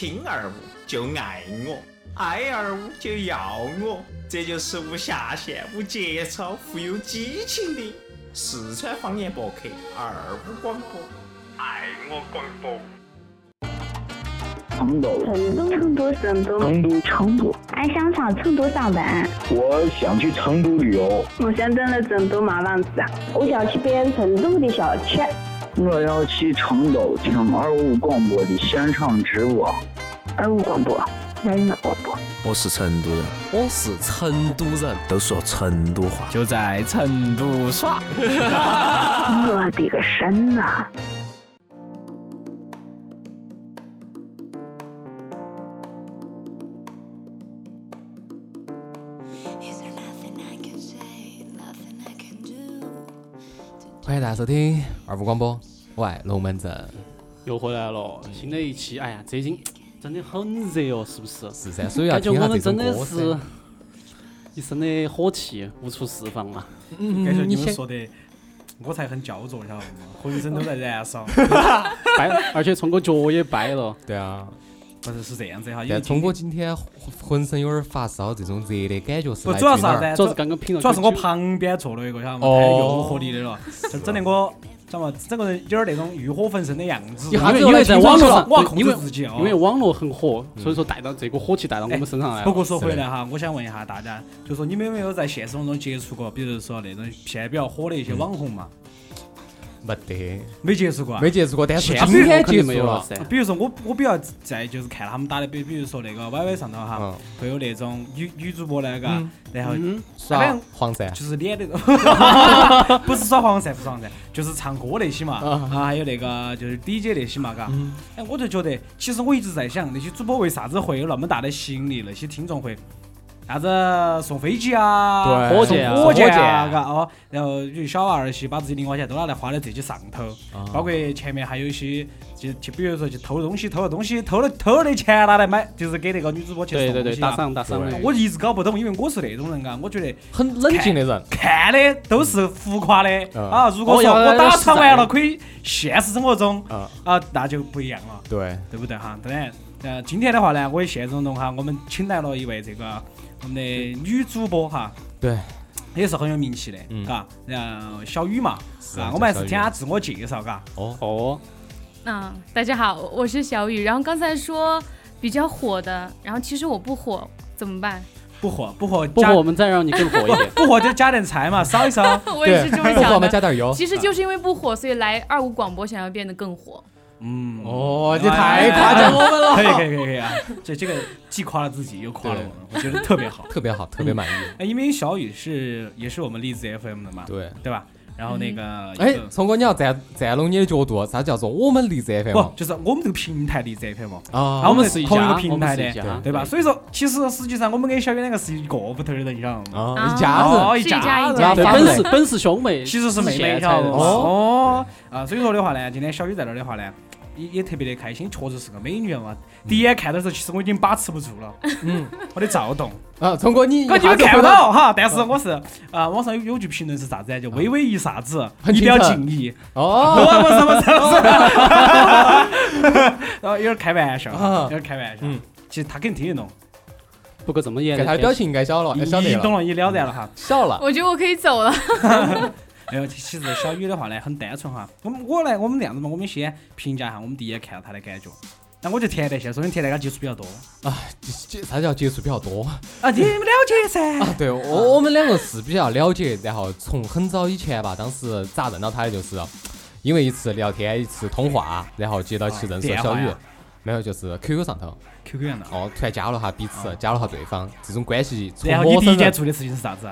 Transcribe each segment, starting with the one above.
亲二五就爱我，爱二五就要我，这就是无下限、无节操、富有激情的四川方言博客二五广播，爱我广播。成都，成都，成都，成都，成都，成都。俺想上成都上班。我想去成都旅游。我想登了成都麻房子。我想去遍成都的小吃。我要去成都听二五广播的现场直播。二五广播，二五广播。我是成都人，我是成都人，都说成都话，就在成都耍。我的个神呐！欢迎大家收听二五广播，我爱龙门阵，又回来了，新的一期，哎呀，最近真的很热哦，是不是？是噻，所以要听下这首歌是一身的火气无处释放嘛。感觉你们说的，我才很焦灼，晓得吗？浑身都在燃烧，掰，而且冲个脚也掰了。对啊，不是是这样子哈。但聪哥今天浑身有点发烧，这种热的感觉是。不，主要是啥子？主要是刚刚品了。主要是我旁边坐了一个，晓得吗？太诱惑你的了，就整得我。晓得吗？整个人有点那种欲火焚身的样子。因为因为在网络上，我要控制自己哦。因为网络很火，所以说带到这股火气带到我们身上来。不过说回来哈，我想问一下大家，就说你们有没有在现实当中接触过，比如说那种现在比较火的一些网红嘛？没得，没接触过，没接触过，但是今天接触了。噻。比如说我，我比较在就是看他们打的，比比如说那个 YY 上头哈，会有那种女女主播那个，然后耍黄鳝，就是脸那种，不是耍黄鳝，不是黄鳝，就是唱歌那些嘛，啊，还有那个就是 DJ 那些嘛，嘎。哎，我就觉得，其实我一直在想，那些主播为啥子会有那么大的吸引力？那些听众会。啥子送飞机啊，火箭、火箭啊，嘎哦，然后就小娃儿些把自己零花钱都拿来花在这些上头，包括前面还有一些，就就比如说去偷东西，偷了东西，偷了偷了的钱拿来买，就是给那个女主播去送东西，打赏打赏。我一直搞不懂，因为我是那种人啊，我觉得很冷静的人，看的都是浮夸的啊。如果说我打赏完了可以现实生活中啊，那就不一样了，对对不对哈？当然，呃，今天的话呢，我也现实当中哈，我们请来了一位这个。我们的女主播哈，对，也是很有名气的，嘎，然后小雨嘛，啊，我们还是听她自我介绍，嘎。哦哦，嗯，大家好，我是小雨。然后刚才说比较火的，然后其实我不火，怎么办？不火，不火，不火，我们再让你更火一点。不火就加点菜嘛，烧一烧。我也是这么想的。加点油。其实就是因为不火，所以来二五广播想要变得更火。嗯哦，这太夸奖我们了，可以可以可以可以啊！这这个既夸了自己又夸了我们，我觉得特别好，特别好，特别满意。哎，因为小雨是也是我们荔枝 FM 的嘛，对对吧？然后那个哎，聪哥你要站站拢你的角度，啥叫做我们荔枝 FM？不，就是我们这个平台荔枝 FM 啊，我们是同一个平台的，对吧？所以说，其实实际上我们跟小雨两个是一个屋头的人，你晓得吗？啊，一家人，一家人，本是本是兄妹，其实是妹妹，晓得吗？哦，啊，所以说的话呢，今天小雨在那儿的话呢。也也特别的开心，确实是个美女嘛。第一眼看的时候，其实我已经把持不住了，嗯，我的躁动。啊，聪哥你，哥你们看不到哈，但是我是啊，网上有有句评论是啥子？叫微微一啥子，一定要敬意。哦，不是不是不是，然后有点开玩笑，有点开玩笑。嗯，其实他肯定听得懂，不过这么严，他的表情应该晓了，晓得懂了，你了然了哈，晓了。我觉得我可以走了。哎呦，其实小雨的话呢，很单纯哈。我们我来，我们这样子嘛，我们先评价一下我们第一眼看到她的感觉。那我就甜在线，说明甜在跟接触比较多啊。接啥叫接触比较多啊？你们了解噻。啊，对我我们两个是比较了解，然后从很早以前吧，当时咋认到她的就是，因为一次聊天，一次通话，然后接到起认识小雨，没有就是 QQ 上头。QQ 上头。哦，突然加了下彼此，加了下对方，这种关系。然后你第一件做的事情是啥子？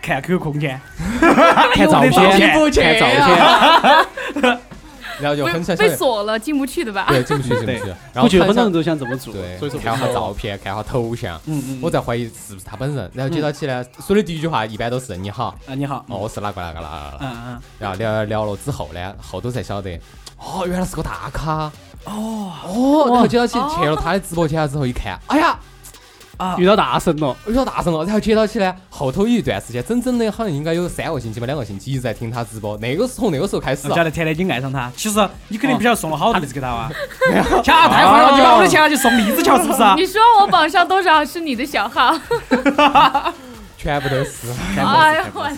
看 QQ 空间，看照片，看照片，然后就很被锁了，进不去的吧？对，进不去，进不去。然后很多人都想这么做，对，所以说看下照片，看下头像，嗯嗯，我在怀疑是不是他本人。然后接到起呢，说的第一句话一般都是你好，啊你好，哦我是哪个哪个哪个，嗯嗯。然后聊聊了之后呢，后头才晓得，哦原来是个大咖，哦。哦，然后接到起去了他的直播间之后一看，哎呀。啊遇到大神了，遇到大神了，然后接到起呢，后头有一段时间，整整的好像应该有三个星期吧，两个星期一直在听他直播。那个是从那个时候开始我，晓得甜甜已经爱上他。其实你肯定不晓得送了好多栗子给他哇。恰太坏了，啊 你把我的钱拿去送栗子桥是不是啊？你说我榜上多少是你的小号？全部都是，哎呀，我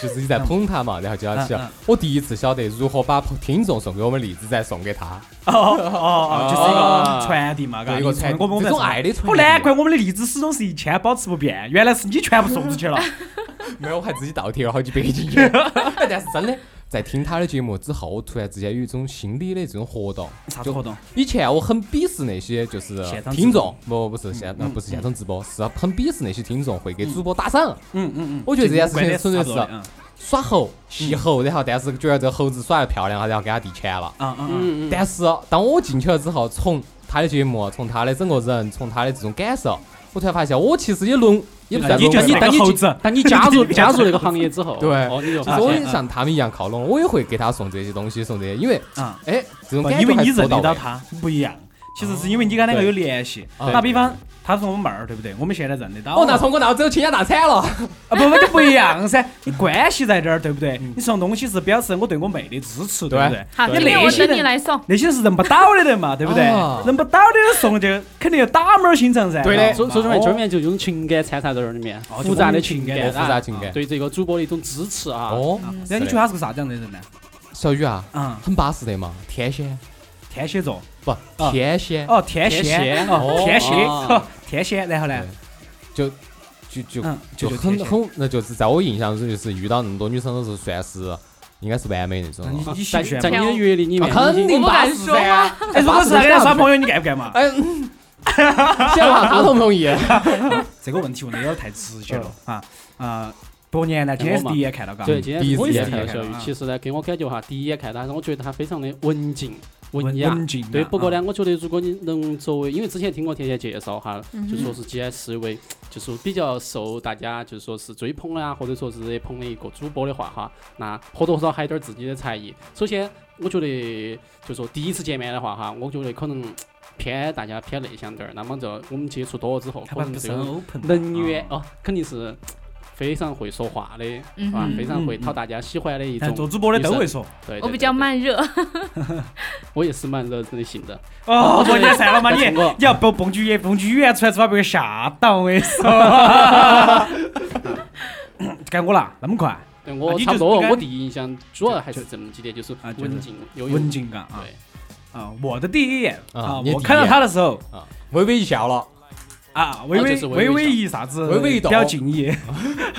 就是你在捧他嘛，然后接到起嗯嗯。我第一次晓得如何把听众送给我们荔枝再送给他，哦哦哦，就是一个传递嘛，嘎，对一个传我们我们这种爱的传递哦，难怪我们的荔枝始终是一千保持不变，原来是你全部送出去了。没有，我还自己倒贴了好几百进去。但是真的，在听他的节目之后，突然之间有一种心理的这种活动。啥子活动？以前我很鄙视那些就是听众，不不是现不是现场直播，是很鄙视那些听众会给主播打赏。嗯嗯嗯，我觉得这件事情纯粹是耍猴戏猴，然后但是觉得这个猴子耍得漂亮，然后给他递钱了。嗯嗯嗯，嗯嗯，但是当我进去了之后，从他的节目，从他的整个人，从他的这种感受，我突然发现我其实也沦，你你个猴子。当你加入 加入那个行业之后，对哦，你就就是发现我也像他们一样靠拢，我也会给他送这些东西，送这些，因为啊，哎，这种感觉还因为你认。得到他不一样，其实是因为你跟他两个有联系。打比方，他是我们妹儿，对不对？我们现在认得到。哦，那从我那走倾家荡产了。啊不不就不一样噻，你关系在这儿，对不对？你送东西是表示我对我妹的支持，对不对？好，你那些人来送。那些是认不到的人嘛，对不对啊？认不到的人送就肯定要打门儿心肠噻。对的所所以说呢，哦这里面就有种情感掺杂在这里面，哦复杂的情感，复杂情感啊对这个主播的一种支持啊。哦，那你觉得他是个啥子样的人呢？小雨啊，嗯，很巴适的嘛，天蝎天蝎座。不啊天仙，哦，天天蝎，哦，天仙，天仙。然后呢？就就就嗯，就。很很，那就是在我印象中，就是遇到那么多女生都是算是应该是完美那种在？在你的阅历里面，啊肯定我不巴适敢说噻。哎，如果是他跟他耍朋友，你干不干嘛？哎，嗯 先问他同不同意？这个问题问的有点太直接了啊啊！多年呢，今天是第一眼看到，嘎。对，今天第一我也次见是看到小雨啊。其实呢，给我感觉哈，第一眼看他，我觉得他非常的文静、雅。文静啊。对，不过呢，我觉得如果你能作为，因为之前听过甜甜介绍哈，嗯就说是既然是一位就是比较受大家就是说是追捧的啊，或者说是热捧的一个主播的话哈，那或多或少还有点儿自己的才艺。首先，我觉得就说第一次见面的话哈，我觉得可能偏大家偏内向点儿。那么这我们接触多了之后，可能这个。人缘哦，肯定是非常会说话的，是吧？嗯非常会嗯讨大家喜欢的一但种。做主播的都会说。对，对我比较，慢热，我也是蛮热的性的。哦，我年散了嘛你，你 要蹦蹦句语，蹦句语言出来之后把别个吓到，我跟你说。该我了，那么快，对我差不多，我第一印象主要还是这么几点，就是啊文静有文静感啊对，啊！我的第一眼啊，我看到他的时候微微一笑了，啊，微微就是微微一啥子，微微一动比较敬意。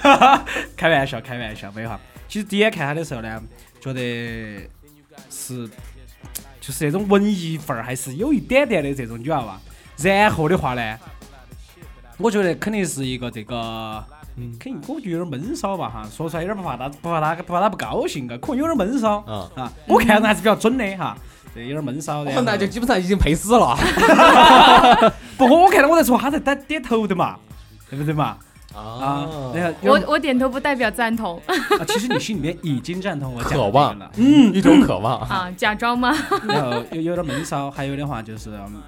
开玩笑，开玩笑，没有哈。其实第一眼看他的时候呢，觉得是就是那种文艺范儿，还是有一点点的这种女娃娃。然后的话呢，我觉得肯定是一个这个。嗯肯定我觉得有点闷骚吧哈，说出来有点不怕他不怕他不怕他不高兴啊，可能有点闷骚嗯，啊。我看人还是比较准的哈，对，有点闷骚的。哦那就基本上已经配死了。不过，我看到我在说，他在点点头的嘛，对不对嘛？啊，然后我我点头不代表赞同啊，其实你心里面已经赞同我渴望了，嗯，一种渴望。啊，假装吗？然 后有有点闷骚，还有的话就是，嗯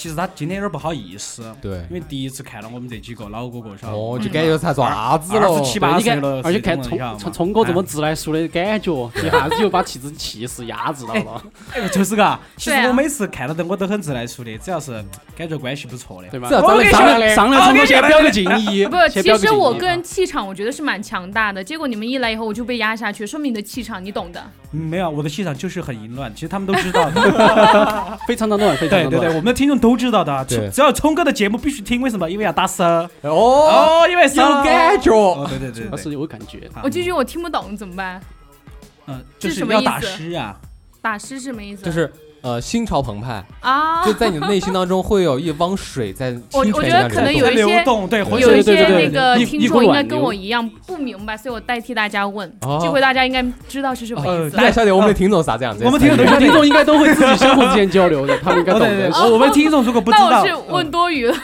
其实他今天有点不好意思，对因为第一次看到我们这几个老哥哥，晓得哦，就感觉他爪子了二十？七八岁了，，而且看聪聪聪哥这么自来熟的感觉，一下子就把气质气势压制到了，哎，就是嘎。其实我每次看到的我都很自来熟的，只要是感觉关系不错的，对吧只？要长得漂亮的，上来聪哥先表个敬意，不，其实我个人气场我觉得是蛮强大的，结果你们一来以后我就被压下去，说明你的气场你懂的。嗯没有，我的气场就是很淫乱，其实他们都知道。非常的乱，非常的暖。对对对，我们的听众都知道的，对只要聪哥的节目必须听，为什么？因为要打湿。哦，哦，因为有感觉。哦，对对对对，主要是有感觉，啊我这句我听不懂怎么办？嗯，就是是什么意思要打湿啊。打诗什么意思？就是呃，心潮澎湃，啊，就在你的内心当中会有一汪水在 我清我觉得可能。有一些流动，对，有一些那个听众应该跟我一样不明白，所以我代替大家问，哦这回大家应该知道是什么呃意思。大家晓得我们的听众啥这样子？我们听众听 众应该都会自己相互之间交流的，他们应该懂的。我我们听众如果不知道，那我是问多余了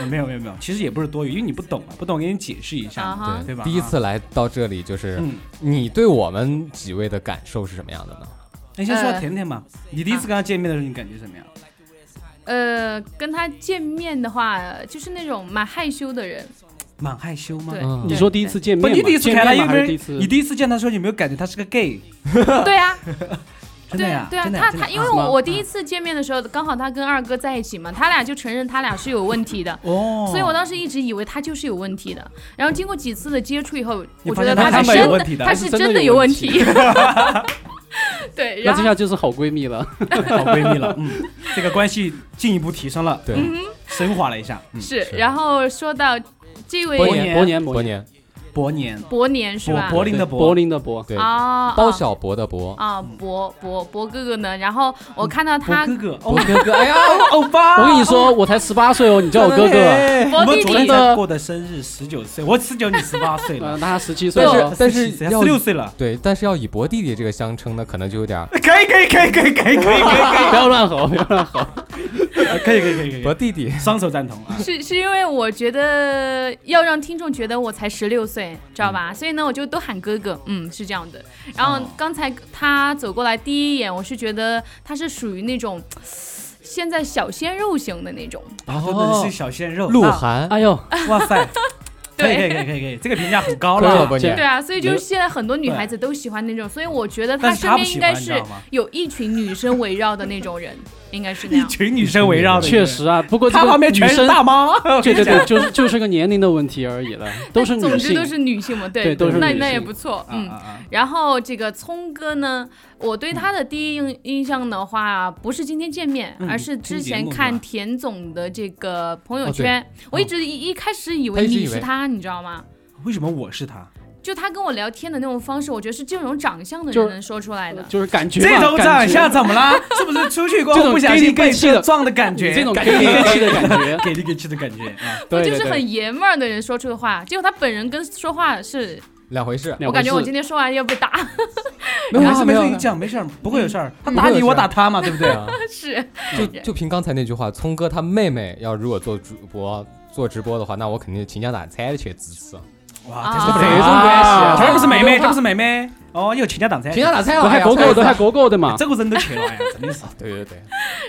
嗯 没有没有没有，其实也不是多余，因为你不懂啊，不懂给你解释一下对，对吧？第一次来到这里，就是嗯，你对我们几位的感受是什么样的呢？你先说呃甜甜嘛，你第一次跟他见面的时候，你感觉怎么样？呃，跟他见面的话，就是那种蛮害羞的人。蛮害羞吗？对，嗯你说第一次见不，面不，你第一次看他见面有没有？嘛还是第一次你第一次见他的时候有没有感觉他是个 gay？对啊，真的呀，对啊，真的真的他他因为我我第一次见面的时候，刚好他跟二哥在一起嘛，他俩就承认他俩是有问题的。哦，所以我当时一直以为他就是有问题的，然后经过几次的接触以后，我觉得他是是真的有问题，的他是真的有问题。对，那这然后下就是好闺蜜了。好闺蜜了，嗯，这个关系进一步提升了，对，升华了一下，嗯，是，然后说到这位伯年年，伯年，伯，年，伯年，伯年是柏吧？柏林的柏柏林的柏，对，啊，包小博的博，啊，博博博哥哥呢？然后我看到他哥哥，博哦，哥哥，哎呀，欧巴，我跟你说，我才十八岁哦，你叫我哥哥。我们昨天过的生日，十九岁，我十九，你十八岁呃，了，那他十七岁但是。但是要十六岁了，对，但是要以博弟弟这个相称呢，可能就有点儿可以可以可以可以可以可以可以。不要乱吼，不要乱吼。可以可以可以可以我弟弟。双手赞同啊，是是因为我觉得要让听众觉得我才十六岁，知道吧？所以呢，我就都喊哥哥，嗯，是这样的。然后哦刚才他走过来第一眼，我是觉得他是属于那种现在小鲜肉型的那种，然后真的是小鲜肉，啊鹿晗，哎呦，哇塞，可以可以对可以可以可以，这个评价很高了，对啊，所以就是现在很多女孩子都喜欢那种，所以我觉得他身边应该是？有一群女生围绕的那种人，应该是那一。群女生围绕的，确，实啊，不过这个他旁边全是女生，大妈，对对对，就是就是个年龄的问题而已了，都是女性总之都。是女性嘛，对对都是那那也不错，嗯。然后这个聪哥呢，我对他的第一印印象的话，不是今天见面，嗯而是之前看田总的这个朋友圈，我一直一一开始以为你是他，你知道吗？为什么我是他？就他跟我聊天的那种方式，我觉得是这种长相的人能说出来的。就是感觉这种长相怎么了？是不是出去过 不小心被撞的感觉？这种给力给气的感觉，给力给气的感觉啊！对就是很爷们儿的人说出的话，结果他本人跟说话是，两回事。我感觉我今天说完要被打，没事没事，你讲没事儿，不会有事儿。他嗯打你，我打他嘛，对不对？啊，是就就凭刚才那句话，聪哥他妹妹要如果做主播做直播的话，那我肯定倾家荡产的去支持。哇，啊这是这种关系啊这不是妹妹，有话这不是妹妹。哦，你有倾家荡产，倾家荡产都喊哥哥，都喊哥哥的嘛。这个人都去了呀，真的是。对对对，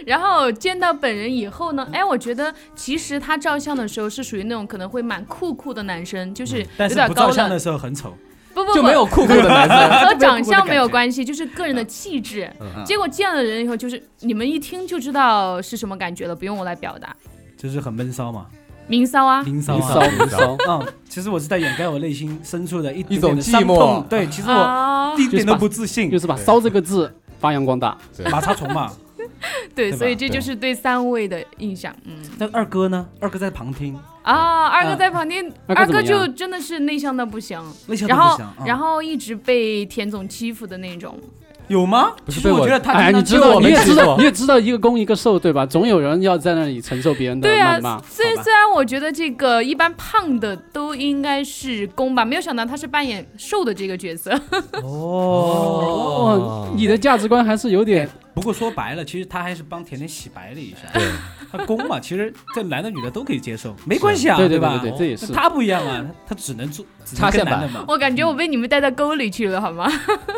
然后见到本人以后呢，哎，我觉得其实他照相的时候是属于那种可能会蛮酷酷的男生，就是有但是点高冷不照相的，时候很丑。不不不，就没有酷酷的男生。和长相没有关系，就是个人的气质。嗯结果见了人以后，就是你们一听就知道是什么感觉了，不用我来表达。就是很闷骚嘛，明骚啊，明骚啊。骚 嗯，其实我是在掩盖我内心深处的一一种点点的伤寂寞对，其实我啊，一点都不自信。就，是把“骚”这个字发扬光大。马叉虫嘛。对，对所以这就是对三位的印象。嗯，那二哥呢？二哥在旁听，啊，二哥嗯在旁听，二哥就真的是内向的不行，那些然后都不想。嗯。然后一直被田总欺负的那种。有吗？其实我不是被我哎，觉得他哎你知道，我你也知道，你也知道，一个攻一个受，对吧？总有人要在那里承受别人的对啊谩骂。，虽、啊虽虽然我觉得这个一般胖的都应该是攻吧，没有想到他是扮演瘦的这个角色。哦，你的价值观还是有点不过说白了，其实他还是帮甜甜洗白了一下。对，他攻嘛，其实这男的女的都可以接受，没关系啊，对对吧？对对，这也是。他不一样啊，他他只能做只能插线跟男的嘛。我感觉我被你们带到沟里去了，好吗？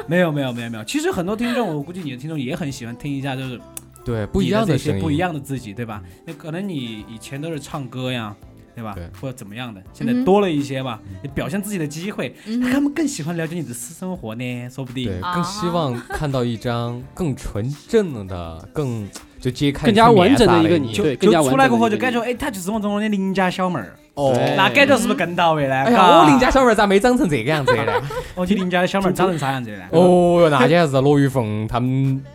没有没有没有没有，其实很多听众，我估计你的听众也很喜欢听一下，就是对，不一样你的这声音，些不一样的自己，对吧？那可能你以前都是唱歌呀。对吧？对或者怎么样的，现在多了一些吧，你表现自己的机会，嗯他们更喜欢了解你的私生活呢，说不定对，。啊更希望看到一张更纯正的、更 就揭开更加完整的一个你对更加就出来过后就感觉，哎，她就是我中的邻家小妹儿，哦对那感觉是不是更到位呢？哎呀，嘎我邻家小妹儿咋没长成这个样子呢？哦，你邻家的小妹儿长成啥样子的呢？哦哟，那简直是罗玉凤他们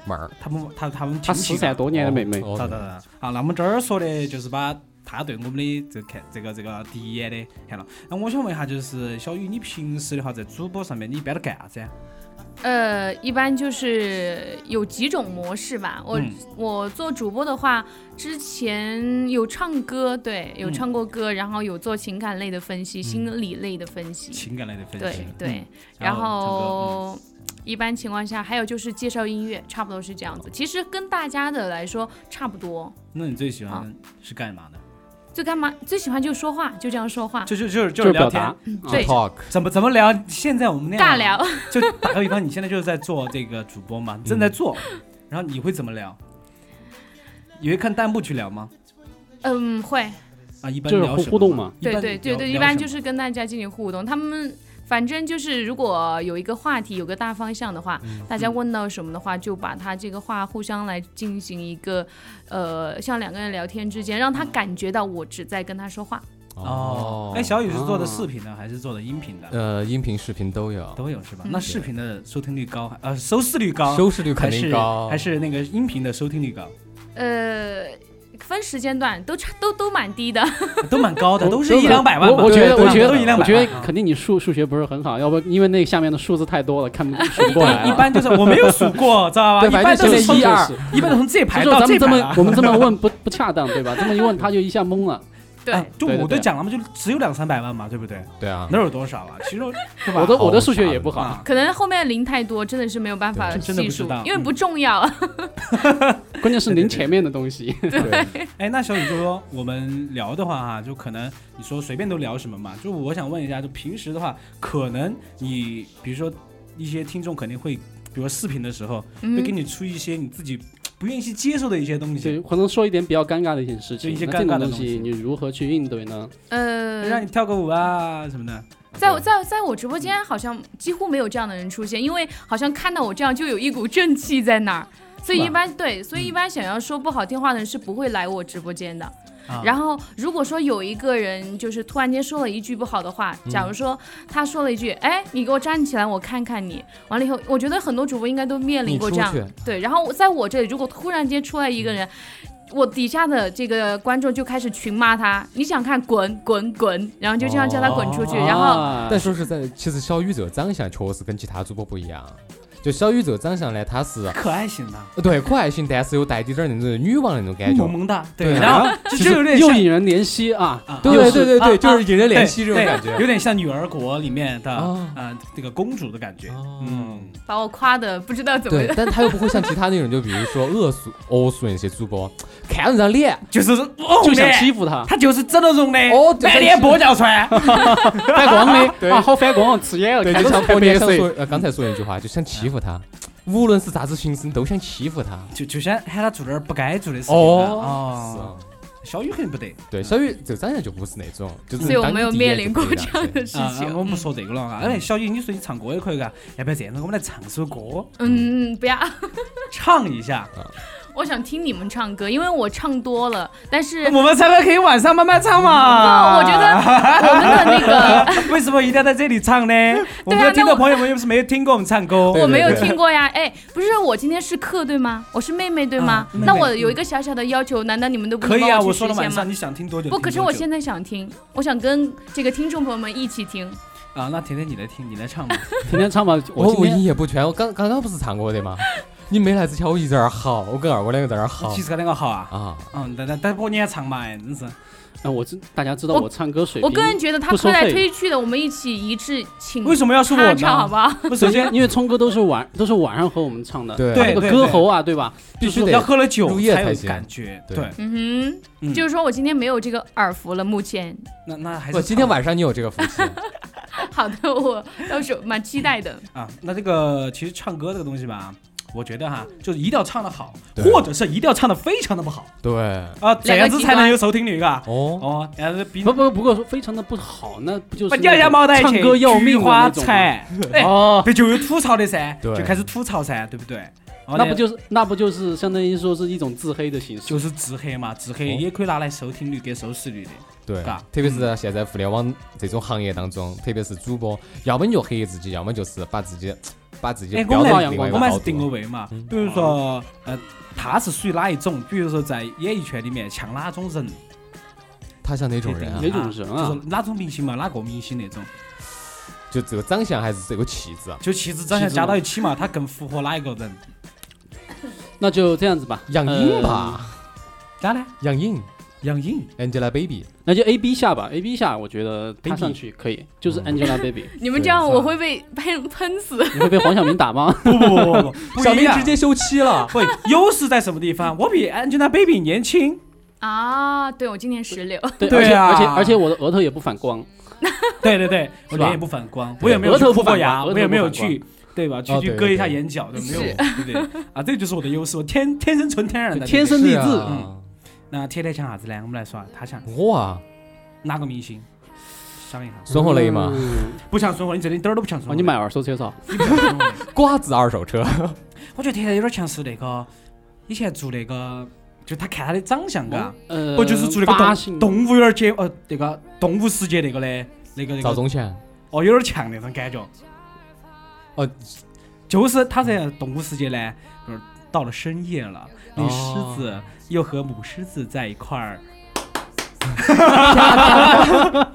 妹儿。他们他他们她亲戚失散多年的妹妹，哦哒哒哒。好，那么这儿说的就是把他对我们的这看这个这个第一眼的看了。那我想问一下，就是小雨，你平时的话在主播上面你一般都干啥子呀？呃，一般就是有几种模式吧。我、嗯我做主播的话，之前有唱歌，对，有嗯唱过歌，然后有做情感类的分析、心理类的分析，情感类的分析。对。嗯然后一般情况下，还有就是介绍音乐，差不多是这样子。其实跟大家的来说差不多。那你最喜欢是干嘛的？最干嘛？最喜欢就说话，就这样说话，就就就是就就是是聊表达天，。对 talk，怎么怎么聊？现在我们那样尬聊。就打个比方，你现在就是在做这个主播嘛，正在做，然后你会怎么聊？你会看弹幕去聊吗？嗯，会，啊，一般就是聊什么互动嘛对对对对，一般就是跟大家进行互动。他们反正就是如果有一个话题，有个大方向的话，嗯大家问到什么的话，就把他这个话互相来进行一个，呃，像两个人聊天之间，让他感觉到我只在跟他说话。哦。哎，小雨是做的视频呢还是做的音频的？呃，音频、视频都有，都有是吧？嗯那视频的收听率高还呃收视率高？收视率肯定高，还是那个音频的收听率高？呃，分时间段都差都都蛮低的。都蛮高的，都是一两百万吧。我我觉得，我觉得，一两百万。我觉得肯定你数数学不是很好，要不因为那下面的数字太多了，看不数不过来。一般就是我没有数过，知道吧？对一般都是从反正就是一二一般都从这排到这排咱们这么 我们这么问不不恰当，对吧？这么一问他就一下懵了。对，哎就我都讲了嘛，就只有两三百万嘛，对不对？对啊，能有多少啊？其实 对吧？我的我的数学也不好，啊，可能后面零太多，真的是没有办法对真的细数不知道，因为不重要。关键是零前面的东西。对，哎，那小雨就说我们聊的话哈，就可能你说随便都聊什么嘛？就我想问一下，就平时的话，可能你比如说一些听众肯定会，比如说视频的时候嗯会给你出一些你自己不愿意去接受的一些东西，对，可能说一点比较尴尬的一些事情。就一些尴尬的东西西，你如何去应对呢？呃，让你跳个舞啊什么的。在我在在我直播间好像几乎没有这样的人出现，因为好像看到我这样就有一股正气在那儿，所以一般对，所以一般想要说不好听话的人是不会来我直播间的。啊然后如果说有一个人就是突然间说了一句不好的话，假如说他说了一句，哎，你给我站起来，我看看你。完了以后，我觉得很多主播应该都面临过这样对。然后在我这里，如果突然间出来一个人。我底下的这个观众就开始群骂他，你想看滚滚滚，然后就这样叫他滚出去，然后啊但说实在，其实小宇宙长相确实跟其他主播不一样。就小宇宙长相呢，她是可爱型的，呃对可爱型，但是又带点点那种女王那种感觉。萌。萌哒，对然后就就有点像又引人怜惜啊！啊对对对对，啊就是引人怜惜这种感觉。有点像《女儿国》里面的哦。啊这个公主的感觉。哦。嗯，把我夸的不知道怎么对，但她又不会像其他那种，就比如说恶俗、恶俗那些主播，看人张脸，就是就就想欺负他，他就是整了容的，哦对满脸玻尿酸。反光的。啊，好反光，刺眼了，对，就像伯特别色。年想说，呃，刚才说那句话，就想欺负他，无论是啥子形式，你都想欺负他。就就想喊他做点儿不该做的事情。哦，是哦，啊。小雨肯定不得。对，小雨这个长相就不是那种，就是所以我没有面临过这样的事啊，情。我们不说这个了啊。哎，小雨，你说你唱歌也可以嘎，要不要这样子？我们来唱首歌，嗯，不要，唱一下。我想听你们唱歌，因为我唱多了，但是我们唱歌可以晚上慢慢唱嘛。我觉得我们的那个 为什么一定要在这里唱呢？我们的听众朋友们又不是没有听过我们唱歌。我没有听过呀。哎，不是我今天是客对吗？我是妹妹对吗那我有一个小小的要求，难道你们都不可以啊，我说了晚上？你想听多久？不，可是我现在想听，我想跟这个听众朋友们一起听。啊，那甜甜你来听，你来唱吧。甜甜唱吧，我我我今天一言不全，我刚刚刚不是唱过的吗？你没来之前我一直在那儿嚎，我跟二哥两个在那儿嚎其实两个嚎啊。啊。嗯，但但但不过你也唱嘛，哎，真是。啊，我知大家知道我我唱歌水平，我个人觉得他推来费推去的，我们一起一致请为什么要是我他呢？唱好不好？不，首先 因为聪哥都是晚都是晚上和我们唱的，对对那个歌喉啊，对吧？必须得要喝了酒入夜才有行感觉。对对，嗯嗯哼，就是说我今天没有这个耳福了，目前。那那还是。我今天晚上你有这个福气。好的，我到时候蛮期待的。啊，那这个其实唱歌这个东西吧，我觉得哈，就是一定要唱得好，或者是一定要唱得非常的不好对，啊，这样子才能有收听率，嘎。哦，哦，但是比不不不过说非常的不好，那不就是不咬牙毛带唱歌要命花那种吗？残，哎，哦，不就有吐槽的噻，就开始吐槽噻，对不对？哦那不就是那不就是相当于说是一种自黑的形式？就是自黑嘛，自黑哦也可以拿来收听率跟收视率的。对嘎，特别是现在互联网这种行业当中，特别是主播，要么你就黑自己，要么就是把自己把自己哎，我标们来到另外一个高我们还是定个度。位嘛嗯，比如说，呃，他是属于哪一种？比如说在演艺圈里面像哪种人？他像哪种人啊哪？种人啊就是哪种明星嘛，哪个明星那种？就这个长相还是这个气质啊？就气质长相加到一起嘛，他更符合哪一个人？那就这样子吧，杨颖吧，咋呢？杨颖杨颖，，Angelababy，那就 A B 下吧，A B 下，我觉得她上去可以，就是嗯。Angelababy，你们这样我会被喷喷死。你会被黄晓明打吗？不不不不 小明直。接休妻了。会，优势在什么地方？我比 Angelababy 年轻。啊，对我今年十六，对，对啊。而且而且而且我的额头也不反光，对对对，我脸也不反光，我也没有去额头不过牙，光额头我也没有去，对吧？去去割一下眼角，对没有是，对不对？啊，这就是我的优势，我天天生纯天然的，天生丽质。嗯那天天像啥子呢？我们来说下他强我啊，哪个明星？想一下，孙红雷嘛，嗯不像孙红雷，你真的一点儿都不像孙哦，红雷。你卖二手车嗦？瓜子二手车，我觉得天天有点像是那个以前做那个，就他看他的长相，嘎，呃，不就是做那个动发型动物有点接呃那个动物世界那个的，那个那个赵忠祥，哦，有点像那种感觉。哦，就是他在动物世界呢，就是到了深夜了，那狮哦。子又和母狮子在一块儿。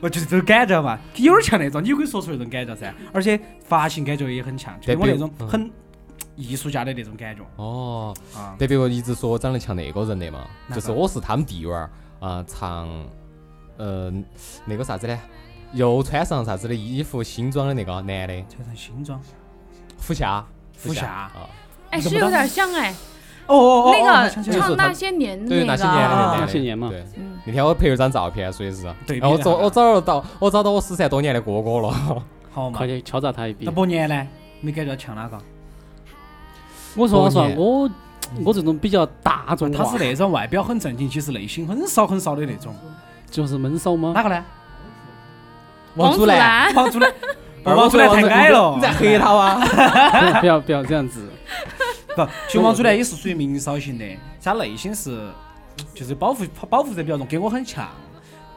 我就是这种感觉嘛，有点像那种，你可以说出那种感觉噻，而且发型感觉也很像，就是我那种很艺术家的那种感觉哦，啊。得别个一直说我长得像那个人的嘛，就是我是他们弟娃儿啊，唱呃那个啥子呢？又穿上啥子的衣服新装的那个男的，穿上新装，服夏，服夏啊，哎，是有点像哎，哦哦哦，那个唱那些年对那些年那那个些年嘛对，嗯，那天我拍了张照片，所以是，对然后我找我找到我找到我失散多年的哥哥了，好嘛快。去敲诈他一笔那。伯年呢？你感觉像哪个？我说我说我我这种比较大众，他是那种外表很正经，其实内心很骚很骚的那种。就是闷骚吗？哪个呢？祖王祖蓝，王祖蓝，二王祖蓝太矮了你。在黑他啊？不要不要这样子。不，其实王祖蓝也是属于明骚型的，他内心是就是保护保护色比较重，跟我很像。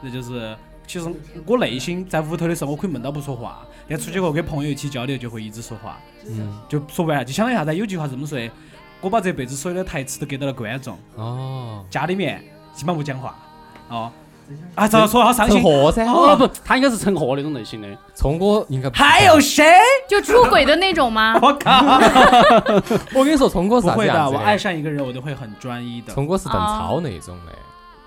那就是其实我内心在屋头的时候，我可以闷到不说话，但出去后跟朋友一起交流就会一直说话。嗯，就说白了，就相当于啥子？有句话是这么说的：我把这辈子所有的台词都给到了观众，哦，家里面基本不讲话。哦，啊，这样说好伤心。陈赫噻，哦不，他应该是陈赫那种类型的。聪哥应该还有谁？就出轨的那种吗？我靠！我跟你说，聪哥是不会的，啥子样子我爱上一个人，我都会很专一的。聪哥是邓超那种的，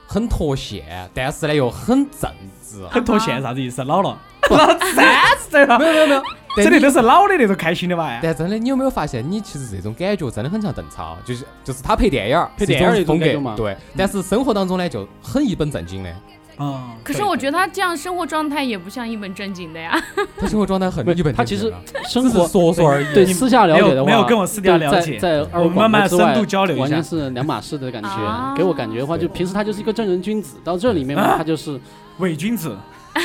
很脱线，但是呢又很正直。很脱线啥子意思？老了，老三十岁了，没有没有没有，真的都是老的那种开心的嘛？但真的，你有没有发现，你其实这种感觉真的很像邓超，就是就是他拍电影儿，拍电影儿那种感觉嘛格，对。但是生活当中呢，就很一本正经的，嗯。可是我觉得他这样生活状态也不像一本正经的呀。他生活状态很一本他其实生活说说而已。对私下了解的话，没有跟我私下了解在在二我们慢慢广之外深度交流一下完全是两码事的感 啊觉。给我感觉的话，就平时他就是一个正人君子，到这里面嘛，啊他就是伪君子，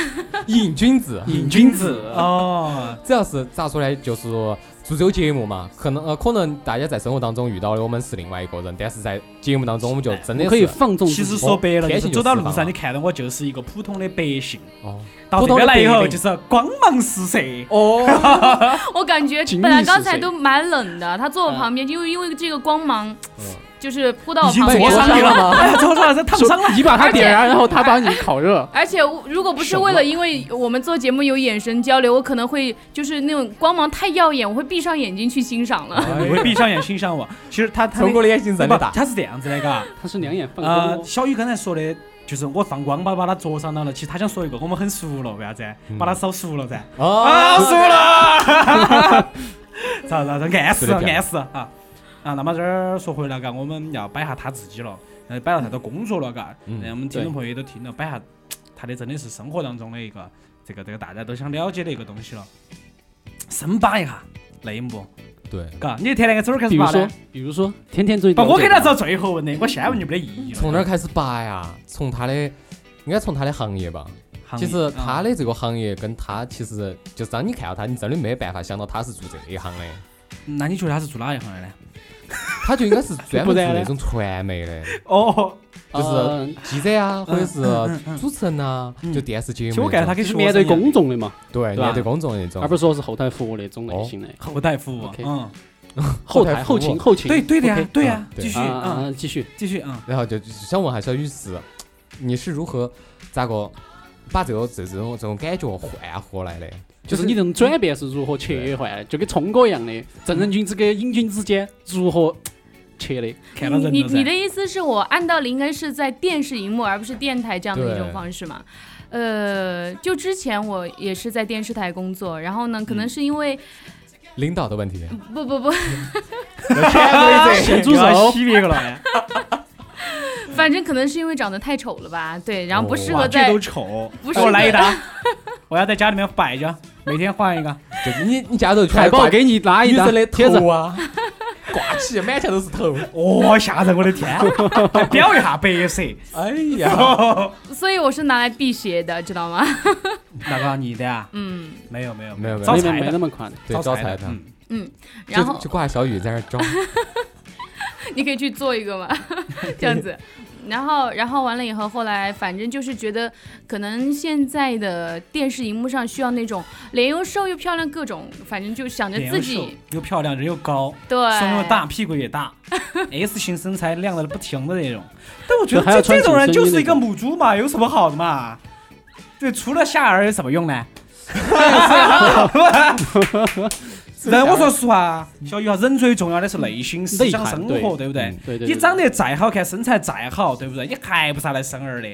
瘾君子，瘾君子哦。主要是咋说呢？就是说做这个节目嘛，可能呃，可能大家在生活当中遇到的我们是另外一个人，但是在节目当中我们就真的可以放纵。其实说白了，就是走到路上，你看到我就是一个普通的百姓，哦到这边来以后就是光芒四射。哦，我感觉本来刚才都蛮冷的，他坐我旁边，因为因为这个光芒嗯，就是扑到我已经旁边灼伤了。了吗？哎呀，灼伤了，烫伤了。你把他点燃，然后他把你烤热。而且如果不是为了因为我们做节目有眼神交流，我可能会就是那种光芒太耀眼，我会闭上眼睛去欣赏了。你会闭上眼欣赏我。其实他他聪哥的眼睛真的大。他是这样子的，嘎。他是两眼放光呃，哦。小雨刚才说的，就是我放光把把他灼伤到了。其实他想说一个，我们很熟了，为啥子？把他烧熟了噻。哦，啊，熟了。咋咋咋暗示是的暗示啊啊！那么这儿说回来嘎，我们要摆下他自己了，呃，摆了太多工作了嘎，嗯那我们听众朋友也都听了，摆下他的真的是生活当中的一个这个这个大家都想了解的一个东西了，深扒一下内幕，对，嘎，你天天从哪儿开比如说始扒呢？，比如说，天天追。不，我给他找最后问的，我先问就没得意义了。从哪儿开始拔呀？从他的，应该从他的行业吧。行业？其实他啊的这个行业跟他其实就是当你看到他，你真的没办法想到他是做这一行的，那你觉得他是做哪一行的呢？他就应该是专门做那种传媒的，哦，就是呃记者啊，或者是嗯嗯嗯主持人呐，嗯。就电视节其实目。我感觉他跟学就是面对公众的嘛，对面对公众的那种。而，不是说是后台服务那种类型的。后台服务，嗯，后台台服务后勤后勤。对对的呀对呀继续啊啊，啊，继续。继续啊，然后就就想问下小雨是，你是如何咋个把这个这这种这种感觉换回来的？就是你这种转变是如何切换的，就跟聪哥一样的，正人君子跟瘾君之间如何切的？看到人你你的意思是我按道理应该是在电视荧幕，而不是电台这样的一种方式嘛？呃，就之前我也是在电视台工作，然后呢，可能是因为、领导的问题，不不不，咸猪又要手洗别个了，反正可能是因为长得太丑了吧？对，然后不适合在、都丑，不是给我来一打，我要在家里面摆着，每天换一个。就你你家头全挂给你拉一张女生的贴子头啊，挂起，满墙都是头。哦，吓人！我的天，还表一下白色。哎呀，所以我是拿来辟邪的，知道吗？那个你的啊？嗯没有没有没有没有没招财的没那么宽。对，招财的嗯嗯，然后就就挂小雨在那儿装。你可以去做一个嘛，这样子。然后，然后完了以后，后来反正就是觉得，可能现在的电视荧幕上需要那种脸又瘦又漂亮，各种，反正就想着自己又漂亮，人又高，对胸又大，屁股也大，S 型身材亮的不停的那种。但我觉得这这种人就是一个母猪嘛，有什么好的嘛？对，除了下饵有什么用呢？人我说实话，小雨啊，人最重要的是内心、思想、生活，对不对你长得再好看，身材再好，对不对？你还不是来生儿的，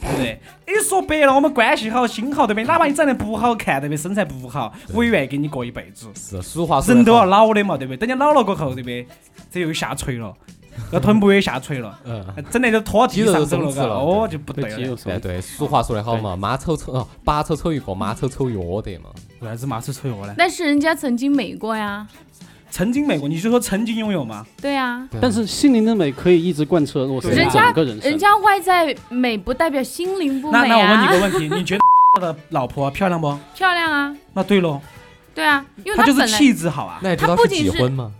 对不对？你说白了，我们关系好、心好，对不对？哪怕你长得不好看，对不对？身材不好，我也愿意跟你过一辈子。是，俗话说人都要老的嘛，对不对？等你老了过后，对不对？这又下垂了，那臀部也下垂了，嗯，整的就拖地上走了，哦，就不对了对。俗话说得好嘛，妈丑丑哦，爸丑丑一个，妈丑丑一窝得嘛。为啥子骂出丑恶呢？但是人家曾经美过呀，曾经美过，你就说曾经拥有吗？对呀，但是心灵的美可以一直贯彻我人家整个人。人家外在美不代表心灵不美那那我问你啊，个问题，你觉得他 的老婆漂亮不？漂亮啊，那对喽，对啊，因为她就是气质好啊。那你知道是他不仅是几婚吗？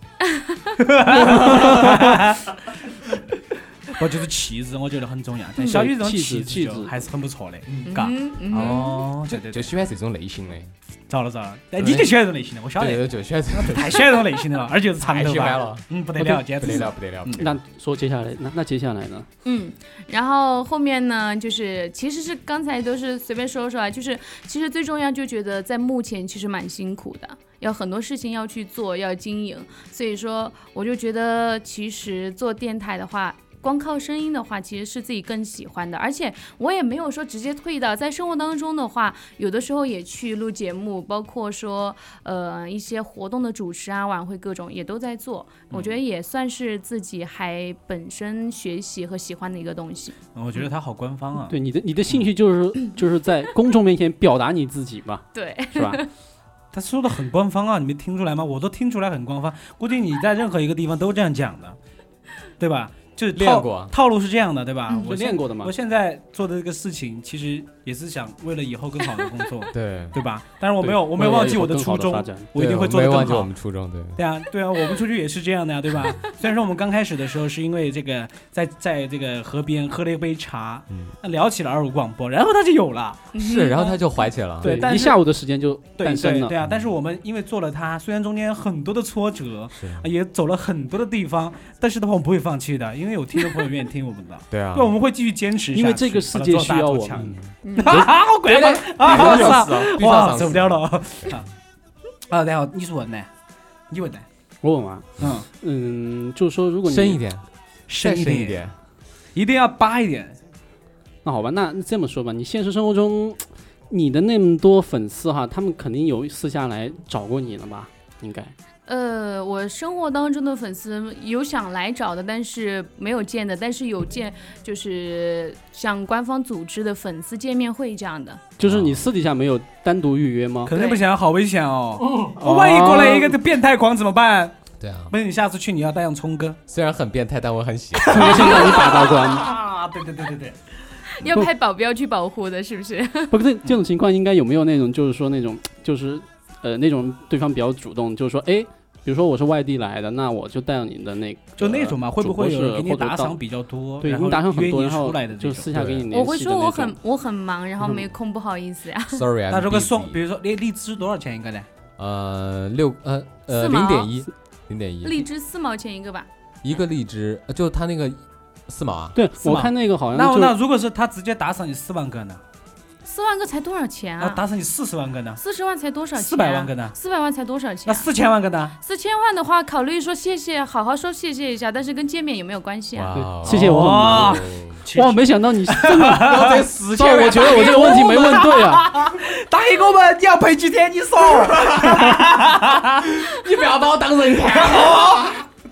不就是气质，我觉得很重要。但小雨这种气质还是很不错的，嘎。哦，对对对，就喜欢这种类型的。糟了糟了，哎，你就喜欢这种类型的，我晓，得，就喜欢这种。太喜欢这种类型的了，而且是长太头发喜欢了，嗯，不得了，简直不得了，不得了。嗯那说接下来，那那接下来呢？嗯，然后后面呢，就是其实是刚才都是随便说说啊，就是其实最重要就觉得在目前其实蛮辛苦的，有很多事情要去做，要经营，所以说我就觉得其实做电台的话。光靠声音的话，其实是自己更喜欢的，而且我也没有说直接退到在生活当中的话，有的时候也去录节目，包括说呃一些活动的主持啊、晚会各种也都在做，我觉得也算是自己还本身学习和喜欢的一个东西。我觉得他好官方啊。对你的你的兴趣就是就是在公众面前表达你自己嘛，对，是吧？他说的很官方啊，你没听出来吗？我都听出来很官方。估计你在任何一个地方都这样讲的，对吧？就是套练过套路是这样的，对吧？嗯我现练过的嘛我现在做的这个事情，其实也是想为了以后更好的工作，对，对吧？但是我没有，我没有忘记我的初衷，我一定会做得更好没忘记我们。初衷，对。对啊，对啊，我们出去也是这样的呀，对吧？虽然说我们刚开始的时候是因为这个在在这个河边喝了一杯茶，嗯那聊起了二五广播，然后他就有了。是，然后他就怀起了。对但一下午的时间就对诞生了。对对啊！但是我们因为做了它，虽然中间有很多的挫折，也走了很多的地方，但是的话我们不会放弃的，因为有听众朋友愿意听我们的，对啊对，。我们会继续坚持下去。因为这个世界需要我们。啊，好贵吗？啊，啊是啊必须要哇，受不了了啊！啊，然后你说问呢？你问呢？我问啊，嗯，嗯，就是说如果你深一点，深一，点。一定要扒一点。那好吧，那这么说吧，你现实生活中你的那么多粉丝哈，他们肯定有私下来找过你了吧？应该。呃，我生活当中的粉丝有想来找的，但是没有见的，但是有见，就是像官方组织的粉丝见面会这样的。就是你私底下没有单独预约吗？肯定不行，好危险哦！哦万一过来一个变态狂怎么办？对啊，不是你下次去你要带上聪哥虽然很变态，但我很喜欢。特别想让你把刀关。啊！对对对对对，要派保镖去保护的，是不是？不过这这种情况应该有没有那种，就是说那种，就是呃那种对方比较主动，就是说，哎，比如说我是外地来的，那我就带上你的那个，就那种嘛，会不会有人给你打赏比较多？对，然后你打赏很多，约然后你出来的就私下给你联系我会说我很我很忙，然后没空，不好意思呀。Sorry，啊那如果送，比如说荔荔枝多少钱一个呢？呃六呃呃零点一，零点一，荔枝四毛钱一个吧。一个荔枝，呃就他那个四毛啊，对我看那个好像那那如果是他直接打赏你四万个呢？四万个才多少钱那啊？打赏你四十万个呢？四十万才多少钱、啊？四百万个呢？四百万才多少钱、啊？那四千万个呢？四千万的话，考虑说谢谢，好好说谢谢一下，但是跟见面有没有关系啊？谢谢我哇哇，没想到你真的，要这四糟 我觉得我这个问题没问对啊。打给我们，你要赔几天？你说，你不要把我当人看。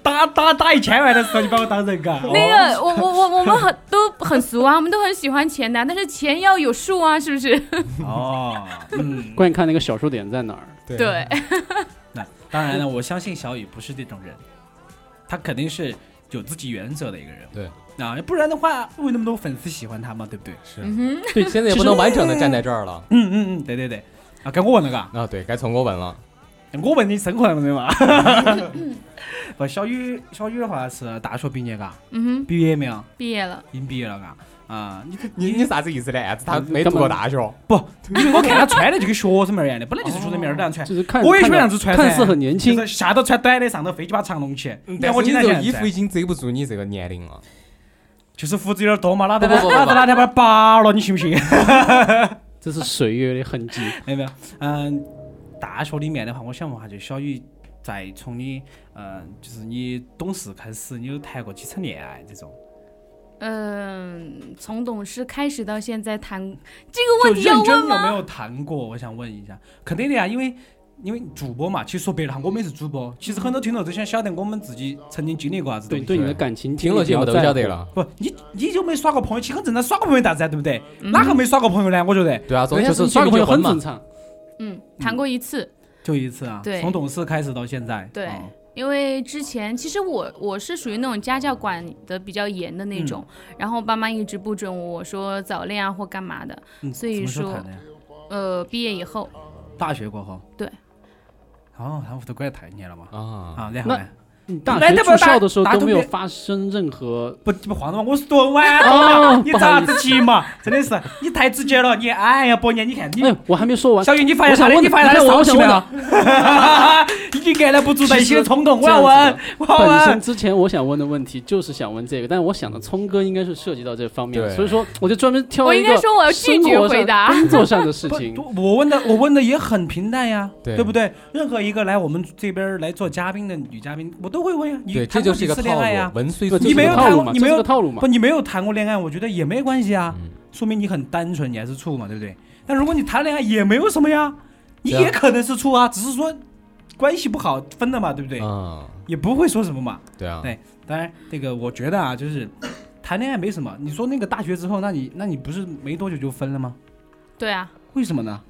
打打打一千万的时候，你把我当人干？那个，我我我我们很都很俗啊，我们都很喜欢钱的，但是钱要有数啊，是不是？哦，嗯，关键看那个小数点在哪儿。对，那当然了，我相信小雨不是这种人。他肯定是有自己原则的一个人。对。啊，不然的话，会有那么多粉丝喜欢他嘛？对不对？是。嗯对，现在也不能完整的站在这儿了。嗯嗯嗯，对对对。啊，该我问了嘎。啊，对该从我问了。我问你生活问题嘛？不，小雨，小雨的话是大学毕业嘎。嗯哼。毕业没有？毕业了。已经毕业了嘎。啊，你你你啥子意思呢？他没读过大学？不，因为我看他穿的就跟学生妹儿一样的，本来就是学生妹儿这样穿。就是看我也喜欢这样子穿看似很年轻，下头穿短的，上头飞机把长隆起。但我你这衣服已经遮不住你这个年龄了。就是胡子有点多嘛，哪天不不不哪天哪天把它拔了，你信不信？这是岁月的痕迹。有没有？嗯，大学里面的话，我想问下，就小雨，在从你嗯，就是你懂事开始，你有谈过几场恋爱这种？嗯，从懂事开始到现在谈这个问题要问吗？有没有谈过？我想问一下，肯定的呀，因为因为主播嘛，其实说白了哈，我们也是主播，其实很多听众都想晓得我们自己曾经经历过啥子对对你的感情听了节目都晓得了。不，你你就没耍过朋友，其实很正常，耍过朋友啥子对不对？哪个没耍过朋友呢？我觉得。对啊，就是耍过朋友很正常。嗯，谈过一次。就一次啊？对。从懂事开始到现在。对。因为之前其实我我是属于那种家教管的比较严的那种，然后爸妈一直不准我说早恋啊或干嘛的，所以说，呃，毕业以后，大学过后，对，哦，他们都管得太严了嘛，啊啊，然后呢？你大学住校的时候都没有发生任何不不慌嘛？我是读完了，你咋子急嘛？真的是你太直接了，你哎呀，伯年，你看你，我还没说完。小雨，你发现他的，你发现他的骚气没有？已经按捺不住内心的冲动，我要问，我问。本身之前我想问的问题就是想问这个，但是我想的聪哥应该是涉及到这方面，所以说我就专门挑一个。我应该说我要拒绝回答工作上的事情。我问的我问的也很平淡呀，对不对？任何一个来我们这边来做嘉宾的女嘉宾，我都会问呀。对，这就是一个恋爱呀，你没有谈过，你没有套路嘛？不，你没有谈过恋爱，我觉得也没关系啊，说明你很单纯，你还是处嘛，对不对？但如果你谈恋爱也没有什么呀，你也可能是处啊，只是说关系不好分了嘛，对不对？嗯，也不会说什么嘛。对啊，对，当然这个我觉得啊，就是谈恋爱没什么。你说那个大学之后，那你那你不是没多久就分了吗？对啊。为什么呢？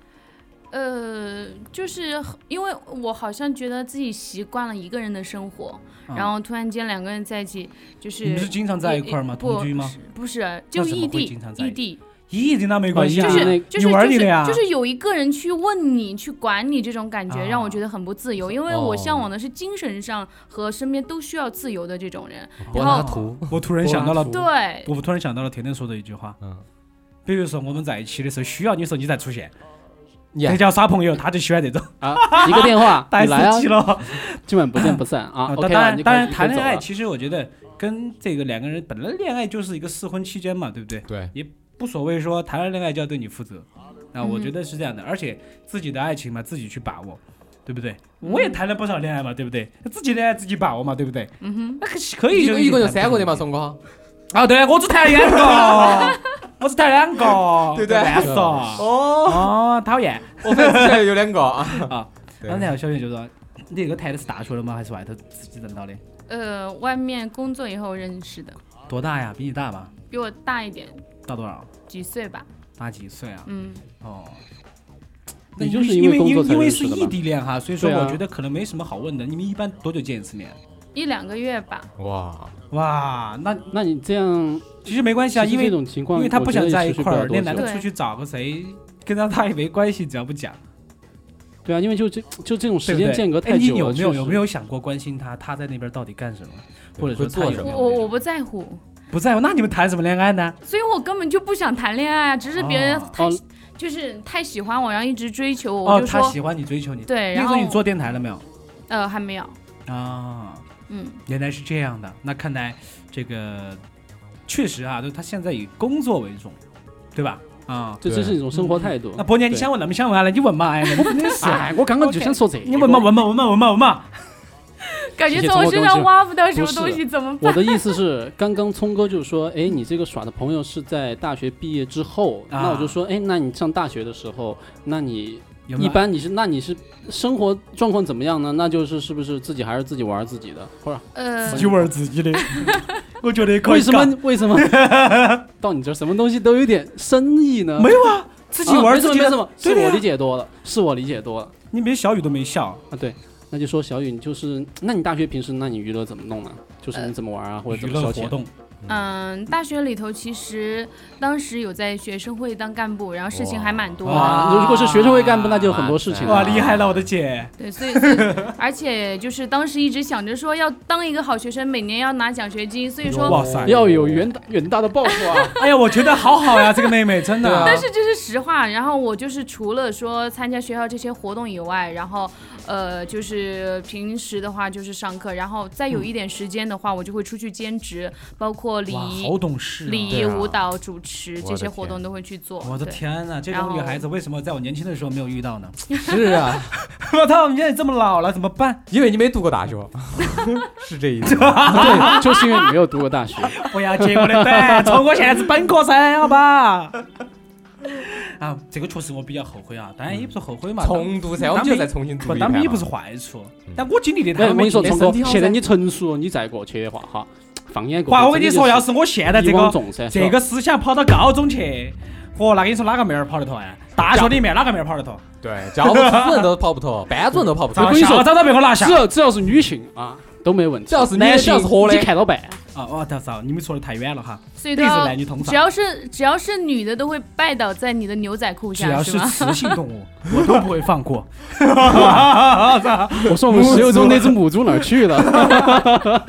呃，就是因为我好像觉得自己习惯了一个人的生活，然后突然间两个人在一起，就是你们是经常在一块儿吗？同居吗？不是，就异地，异地，异地那没关系啊，就是就是就是就是有一个人去问你，去管你，这种感觉让我觉得很不自由，因为我向往的是精神上和身边都需要自由的这种人。然后我突然想到了，对，我突然想到了甜甜说的一句话，嗯，比如说我们在一起的时候需要你时候你才出现。这叫耍朋友，他就喜欢这种啊！一个电话，太来啊！了，今晚不见不散啊！当然，当然，谈恋爱其实我觉得跟这个两个人本来恋爱就是一个试婚期间嘛，对不对？对，也不所谓说谈了恋爱就要对你负责。啊我觉得是这样的，而且自己的爱情嘛，自己去把握，对不对？我也谈了不少恋爱嘛，对不对？自己恋爱自己把握嘛，对不对？嗯哼，那可以，一个就三个的嘛，宋哥。啊，对我只谈了两个，我只谈两个，对 对，乱说。哦哦，讨厌，我反正有两个啊。啊，刚才小袁就说，你这个谈的是大学的吗？还是外头自己认到的？呃，外面工作以后认识的。多大呀？比你大吧？比我大一点。大多少？几岁吧？大几岁啊？嗯。哦。你就是因为因为因为是异地恋哈，所以说我觉得可能没什么好问的。你们一般多久见一次面？一两个月吧。哇哇，那那你这样其实没关系啊，因为这种情况，因为他不想在一块儿，那男的出去找个谁，跟他他也没关系，只要不讲。对啊，因为就这就这种时间间隔太久，你有没有有没有想过关心他？他在那边到底干什么，或者说做什么？我我不在乎，不在乎。那你们谈什么恋爱呢？所以我根本就不想谈恋爱啊，只是别人太就是太喜欢我，然后一直追求我，哦他喜欢你追求你。对，然后你做电台了没有？呃，还没有。啊。嗯，原来是这样的。那看来这个确实啊，就他现在以工作为重，对吧？啊，这这是一种生活态度。那伯年，你想问那么想问啊？来，你问嘛？哎，我真的是，哎，我刚刚就想说这，你问嘛？问嘛？问嘛？问嘛？问嘛？感觉从我身上挖不到什么东西，怎么办？我的意思是，刚刚聪哥就说，哎，你这个耍的朋友是在大学毕业之后，那我就说，哎，那你上大学的时候，那你。一般你是那你是生活状况怎么样呢？那就是是不是自己还是自己玩自己的，或者呃自己玩自己的？我觉得为什么为什么 到你这什么东西都有点深意呢？没有啊，自己玩自己没什么，是我理解多了，是我理解多了。你连小雨都没笑啊？对，那就说小雨，你就是，那你大学平时那你娱乐怎么弄呢？就是你怎么玩啊，或者怎娱么消遣？乐活动，嗯，大学里头其实当时有在学生会当干部，然后事情还蛮多的。如果是学生会干部，那就很多事情了。哇，厉害了，我的姐！对，所以所以 而且就是当时一直想着说要当一个好学生，每年要拿奖学金，所以说哇塞，要有远大远大的抱负啊！哎呀，我觉得好好呀，这个妹妹真的。但是这是实话。然后我就是除了说参加学校这些活动以外，然后呃，就是平时的话就是上课，然后再有一点时间的话，我就会出去兼职，包括礼，仪好、懂事、啊。礼仪、舞蹈、主持这些活动都会去做。我的！天呐，这种女孩子为什么在我年轻的时候没有遇到呢？是啊，我操，你现在这么老了怎么办？因为你没读过大学，是这意思。对，就是因为你没有读过大学。不要接我的短，从我现在是本科生，好吧？啊，这个确实我比较后悔啊，当然也不是后悔嘛。重读噻，我们就再重新读不一遍嘛当兵也不是坏处，但我经历的哎，太我跟你说，没聪哥，身体好噻现在你成熟，你再过去的话，哈，放眼过去。哇，我跟你说，要是是我现在这个，这个思想跑到高中去，嚯，那跟你说哪个妹儿跑得脱啊？大学里面哪个妹儿跑得脱？对，教务主任都跑不脱，班主任都跑不脱我跟。你说校长都被我拿下只。要只要是女性啊，都没问题。只要是女男性是活的你看到办。啊，我操操，你们说的太远了哈。所以都是男女通只，要是只要是女的都会拜倒在你的牛仔裤下，只要是？雌性动物，我都不会放过。我说我们石油中那只母猪哪儿去了？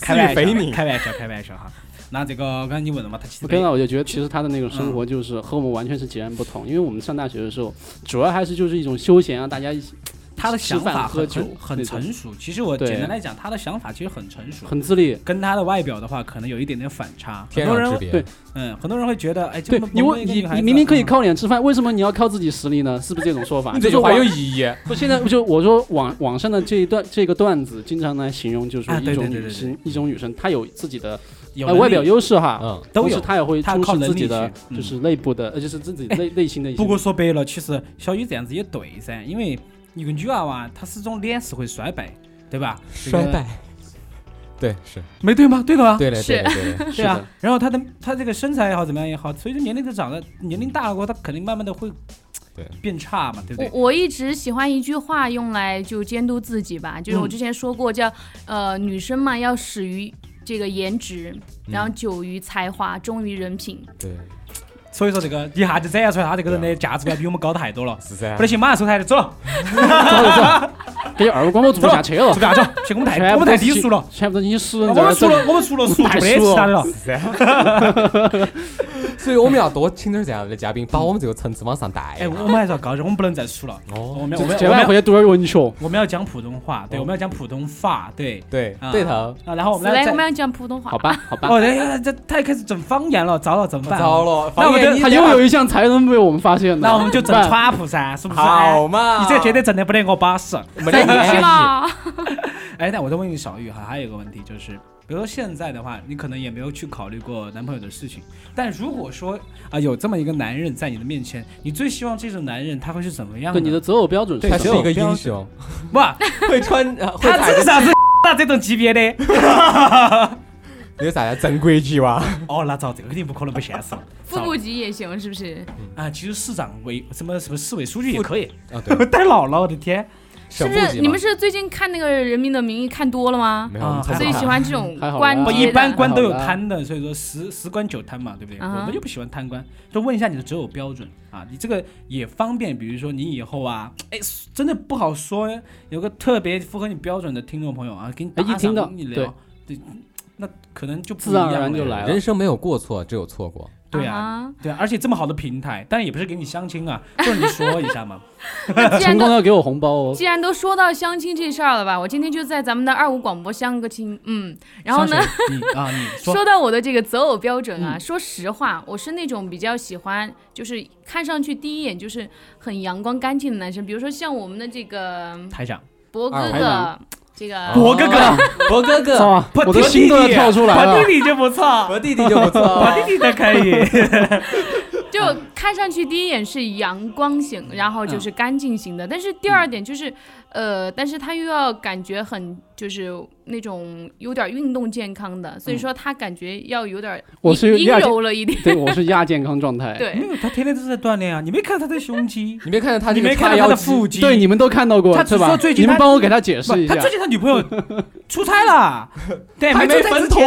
开玩笑，开玩笑，开玩笑哈。那这个刚才你问了嘛，他其实 OK，那我就觉得其实他的那种生活就是和我们完全是截然不同，因为我们上大学的时候，主要还是就是一种休闲啊，大家一起他的想法很喝酒很很成熟。其实我简单来讲，他的想法其实很成熟，很自立。跟他的外表的话，可能有一点点反差。很天多人壤之别。对嗯，很多人会觉得，哎，这对你么你的一个女孩子你明明可以嗯靠脸吃饭，为什么你要靠自己实力呢？是不是这种说法？你这句话有意义。不，现在就我说网网上的这一段这个段子，经常来形容，就是说啊一种女生，一种女生，她有自己的有呃外表优势哈，嗯，都有同时她也会她充实靠自己的就是内部的，呃，就是自己内 内心的一些。不过说白了，其实小雨这样子也对噻，因为一个女娃娃她始终脸是会衰败，对吧？衰败。对，是没对吗？对的吗？对的，是对的，对的。对啊是。然后她的她这个身材也好，怎么样也好，随着年龄的长了，年龄大了过后，她肯定慢慢的会对变差嘛，对不对？我一直喜欢一句话用来就监督自己吧，就是我嗯之前说过叫，呃，女生嘛要始于这个颜值，然后久于才华，忠于人品。对，所以说这个一下就展现出来，他这个人的价值观比我们高太多了。是噻不。得行，马上收台就，走了，走走，给二五广播做不下去了做，不下去了，行，我们太全我们太低俗了，全部都是你熟人我们除了我们除了熟没其他的了。所以我们要多请点这样的嘉宾，把我们这个层次往上带。哎，我们还是要高点，我们不能再输了。哦我们我们今我们要晚回去读点文学。我们要讲普通话，对，哦我们要讲普通话，对对啊对头。啊，然后我们来嘞，我们要讲普通话。好吧，好吧。哦，哎呀，这他也开始整方言了，糟了，怎么办？糟了，那我就方言你他又有一项才能被我们发现了，那我们就整川普噻，是不是？好嘛？你这绝对整的不得我巴适。没得关系。嘛？哎，那我再问你小玉哈，还有一个问题就是，比如说现在的话，你可能也没有去考虑过男朋友的事情，但如果说啊、有这么一个男人在你的面前，你最希望这种男人他会是怎么样对你的择偶标准是他是一个英雄，不，会穿呃会他至少是 这种级别的。那个啥呀，正规级哇。哦，那照，这个肯定不可能不现实了。副部级也行，是不是？啊，其实市长委什么什么市委书记也可以。啊，对，太老了，我的天！是不是你们是最近看那个《人民的名义》看多了吗？没有？啊所以喜欢这种官一般。官都有贪的，所以说十十官九贪嘛，对不对？啊我们就不喜欢贪官。就问一下你的择偶标准啊，你这个也方便，比如说你以后啊，哎，真的不好说，有个特别符合你标准的听众朋友啊，给你打哎一听到你聊，对，那可能就不自然就来了人生没有过错，只有错过。对啊，啊对啊，而且这么好的平台，当然也不是给你相亲啊，就是你说一下嘛。既然都 成功要给我红包哦。既然都说到相亲这事儿了吧，我今天就在咱们的二五广播相个亲，嗯，然后呢，啊，你说。说到我的这个择偶标准啊，嗯。说实话，我是那种比较喜欢，就是看上去第一眼就是很阳光干净的男生，比如说像我们的这个台长，博哥二哥台长，这个博哥哥，博哥哥，哇，我的心都要跳出来了。我。弟弟就不错，博弟弟就不错。博弟弟的可以。就看上去第一眼是阳光型，然后就是干净型的，但是第二点就是，呃，但是他又要感觉很就是那种有点运动健康的，所以说他感觉要有点我是阴亚柔了一点。对，我是亚健康状态。对，没有，他天天都在锻炼啊！你没看他的胸肌，你没看到他你没看到他的腹肌，对，你们都看到过，他只对吧说最？近你们帮我给他解释一下他。最近他女朋友出差了，对，还没分妥，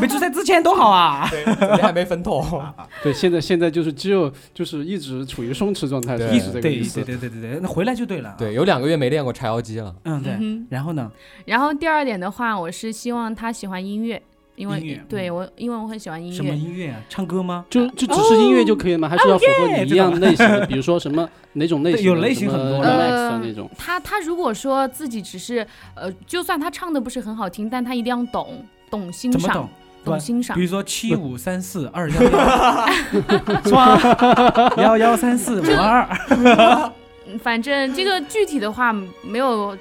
没出差之前多好啊！对还没分妥。对，现在现在就是只有就是一直处于松弛状态，对是是这个对对意思。对对对对，那回来就对了。对，，有两个月没练过柴腰肌了。嗯对然后呢？然后第二点的话，我是希望他喜欢音乐，因为对我因为我很喜欢音乐什么乐。音乐啊？唱歌吗？就就只是音乐就可以吗？还是要符合你一样类型的？比如说什么 哪种类型有类型很多的那种。他他如果说自己只是呃，就算他唱的不是很好听，但他一定要懂懂欣赏怎么懂，？欣赏比。如说七五三四二幺幺，是吧？幺幺三四五二，嗯反正这个具体的话没有。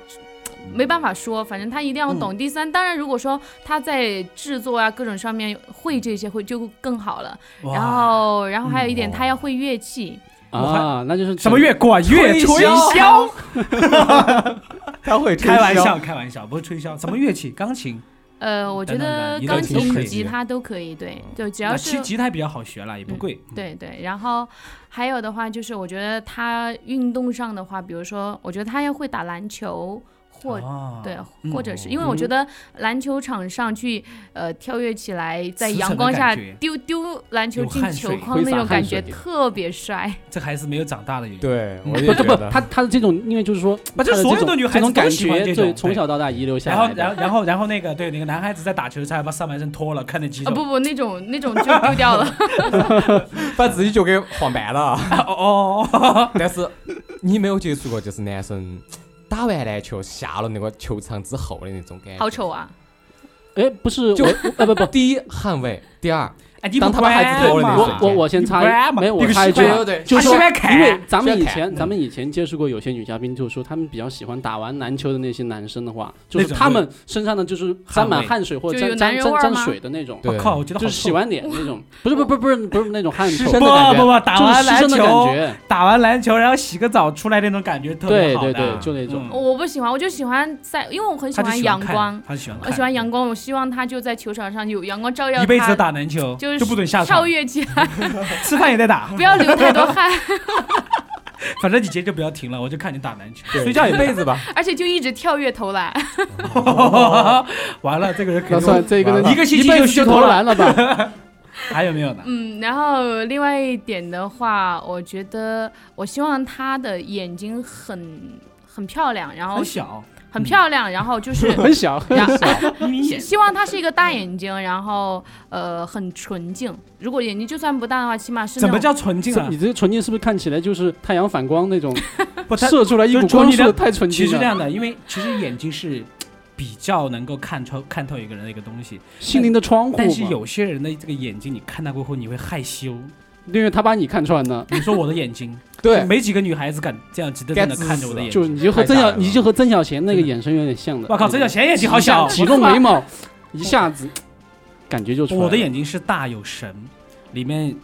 没办法说，反正他一定要嗯懂。第三，当然如果说他在制作啊各种上面会这些，会就更好了。然后，然后还有一点，他要会乐器。啊，那就是什么乐？管乐、吹箫。他会开玩笑，开玩笑，不是吹箫。什么乐器？钢琴。呃，我觉得钢琴、吉他都可以，对，就只要吉他比较好学了，也不贵。对对，然后还有的话就是，我觉得他运动上的话，比如说，我觉得他要会打篮球，或、哦对，嗯或者是因为我觉得篮球场上去呃跳跃起来，在阳光下丢丢篮球进球框那种感觉特别帅。这还是没有长大的原因。对，我觉得。他他的这种，因为就是说，不，这他的这种所有的女孩这种感子都喜欢觉，对，从小到大遗留下然后，来。然后，然后，然后那个对那个男孩子在打球，才把上半身脱了，看那肌肉。啊不不，那种那种就丢掉了。把自己就给晃白了。哦哦，但是你没有接触过，就是男生打完篮球下了那个球场之后的那种感觉。好丑啊！哎，不是就我，呃不不，第一捍卫，第二哎，你不当他们孩子脱了那我我我先插没有我插一句就是说因为咱们以前咱们以前接触过有些女嘉宾，就是说他们比较喜欢打完篮球的那些男生的话，就是他们身上的就是沾满汗水或者沾沾沾水的那种，我靠，我觉得好就是洗完脸那种，不是不是不是不是不是那种汗臭，不不不，打完篮球，觉，打完篮球，然后洗个澡出来那种感觉特别好的。对对对，就那种。嗯。我不喜欢，我就喜欢在，因为我很喜欢阳光，我喜欢阳光，我希望他就在球场上有阳光照耀他，一辈子都打篮球，就是就不准下跳，跃起来，吃饭也得打。不要流太多汗，反正你今天就不要停了，我就看你打篮球，睡觉一辈子吧。而且就一直跳跃投篮。完了，这个人肯定那算这个人一个星期就投。篮了吧？还有没有呢？嗯，然后另外一点的话，我觉得我希望他的眼睛很很漂亮，然后很小，很漂亮，然后就是很小，希 希望他是一个大眼睛，然后呃很纯净。如果眼睛就算不大的话，起码是怎么叫纯净啊你？这个纯净是不是看起来就是太阳反光那种，不，射出来一就是股光束，纯净的太纯净了，其实这样的，因为其实眼睛是比较能够看透看透一个人的一个东西，心灵的窗户。但是有些人的这个眼睛，你看到过后你会害羞。因为他把你看穿了，你说我的眼睛，对，没几个女孩子敢这样直瞪瞪的看着我的眼睛。就你就和曾小，你就和曾小贤那个眼神有点像的。我靠，曾小贤眼睛好小，几个眉毛，一下子感觉就出来了。我的眼睛是大有神，里面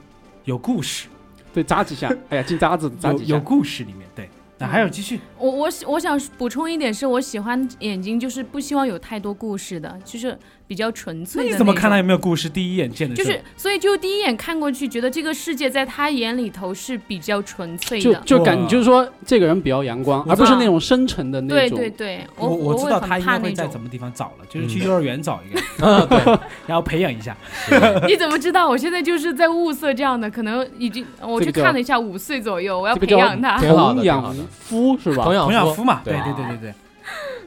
有故事，对扎几下，哎呀，进渣子扎几下。有有故事里面对。那还有继续，我我喜我想补充一点，是我喜欢眼睛，就是不希望有太多故事的，就是比较纯粹的那种。你怎么看他有没有故事？第一眼见的就是，所以就第一眼看过去，觉得这个世界在他眼里头是比较纯粹的。就感哇就是说这个人比较阳光，而不是那种深沉的那种。对对对，我我知道他应该会在什。么地方找了，就是去幼儿园找一个，嗯，对，然后培养一下。你怎么知道？我现在就是在物色这样的，可能已经我去看了一下，五岁左右，我要培养他。童养夫是吧？童养夫嘛，对对对对对对。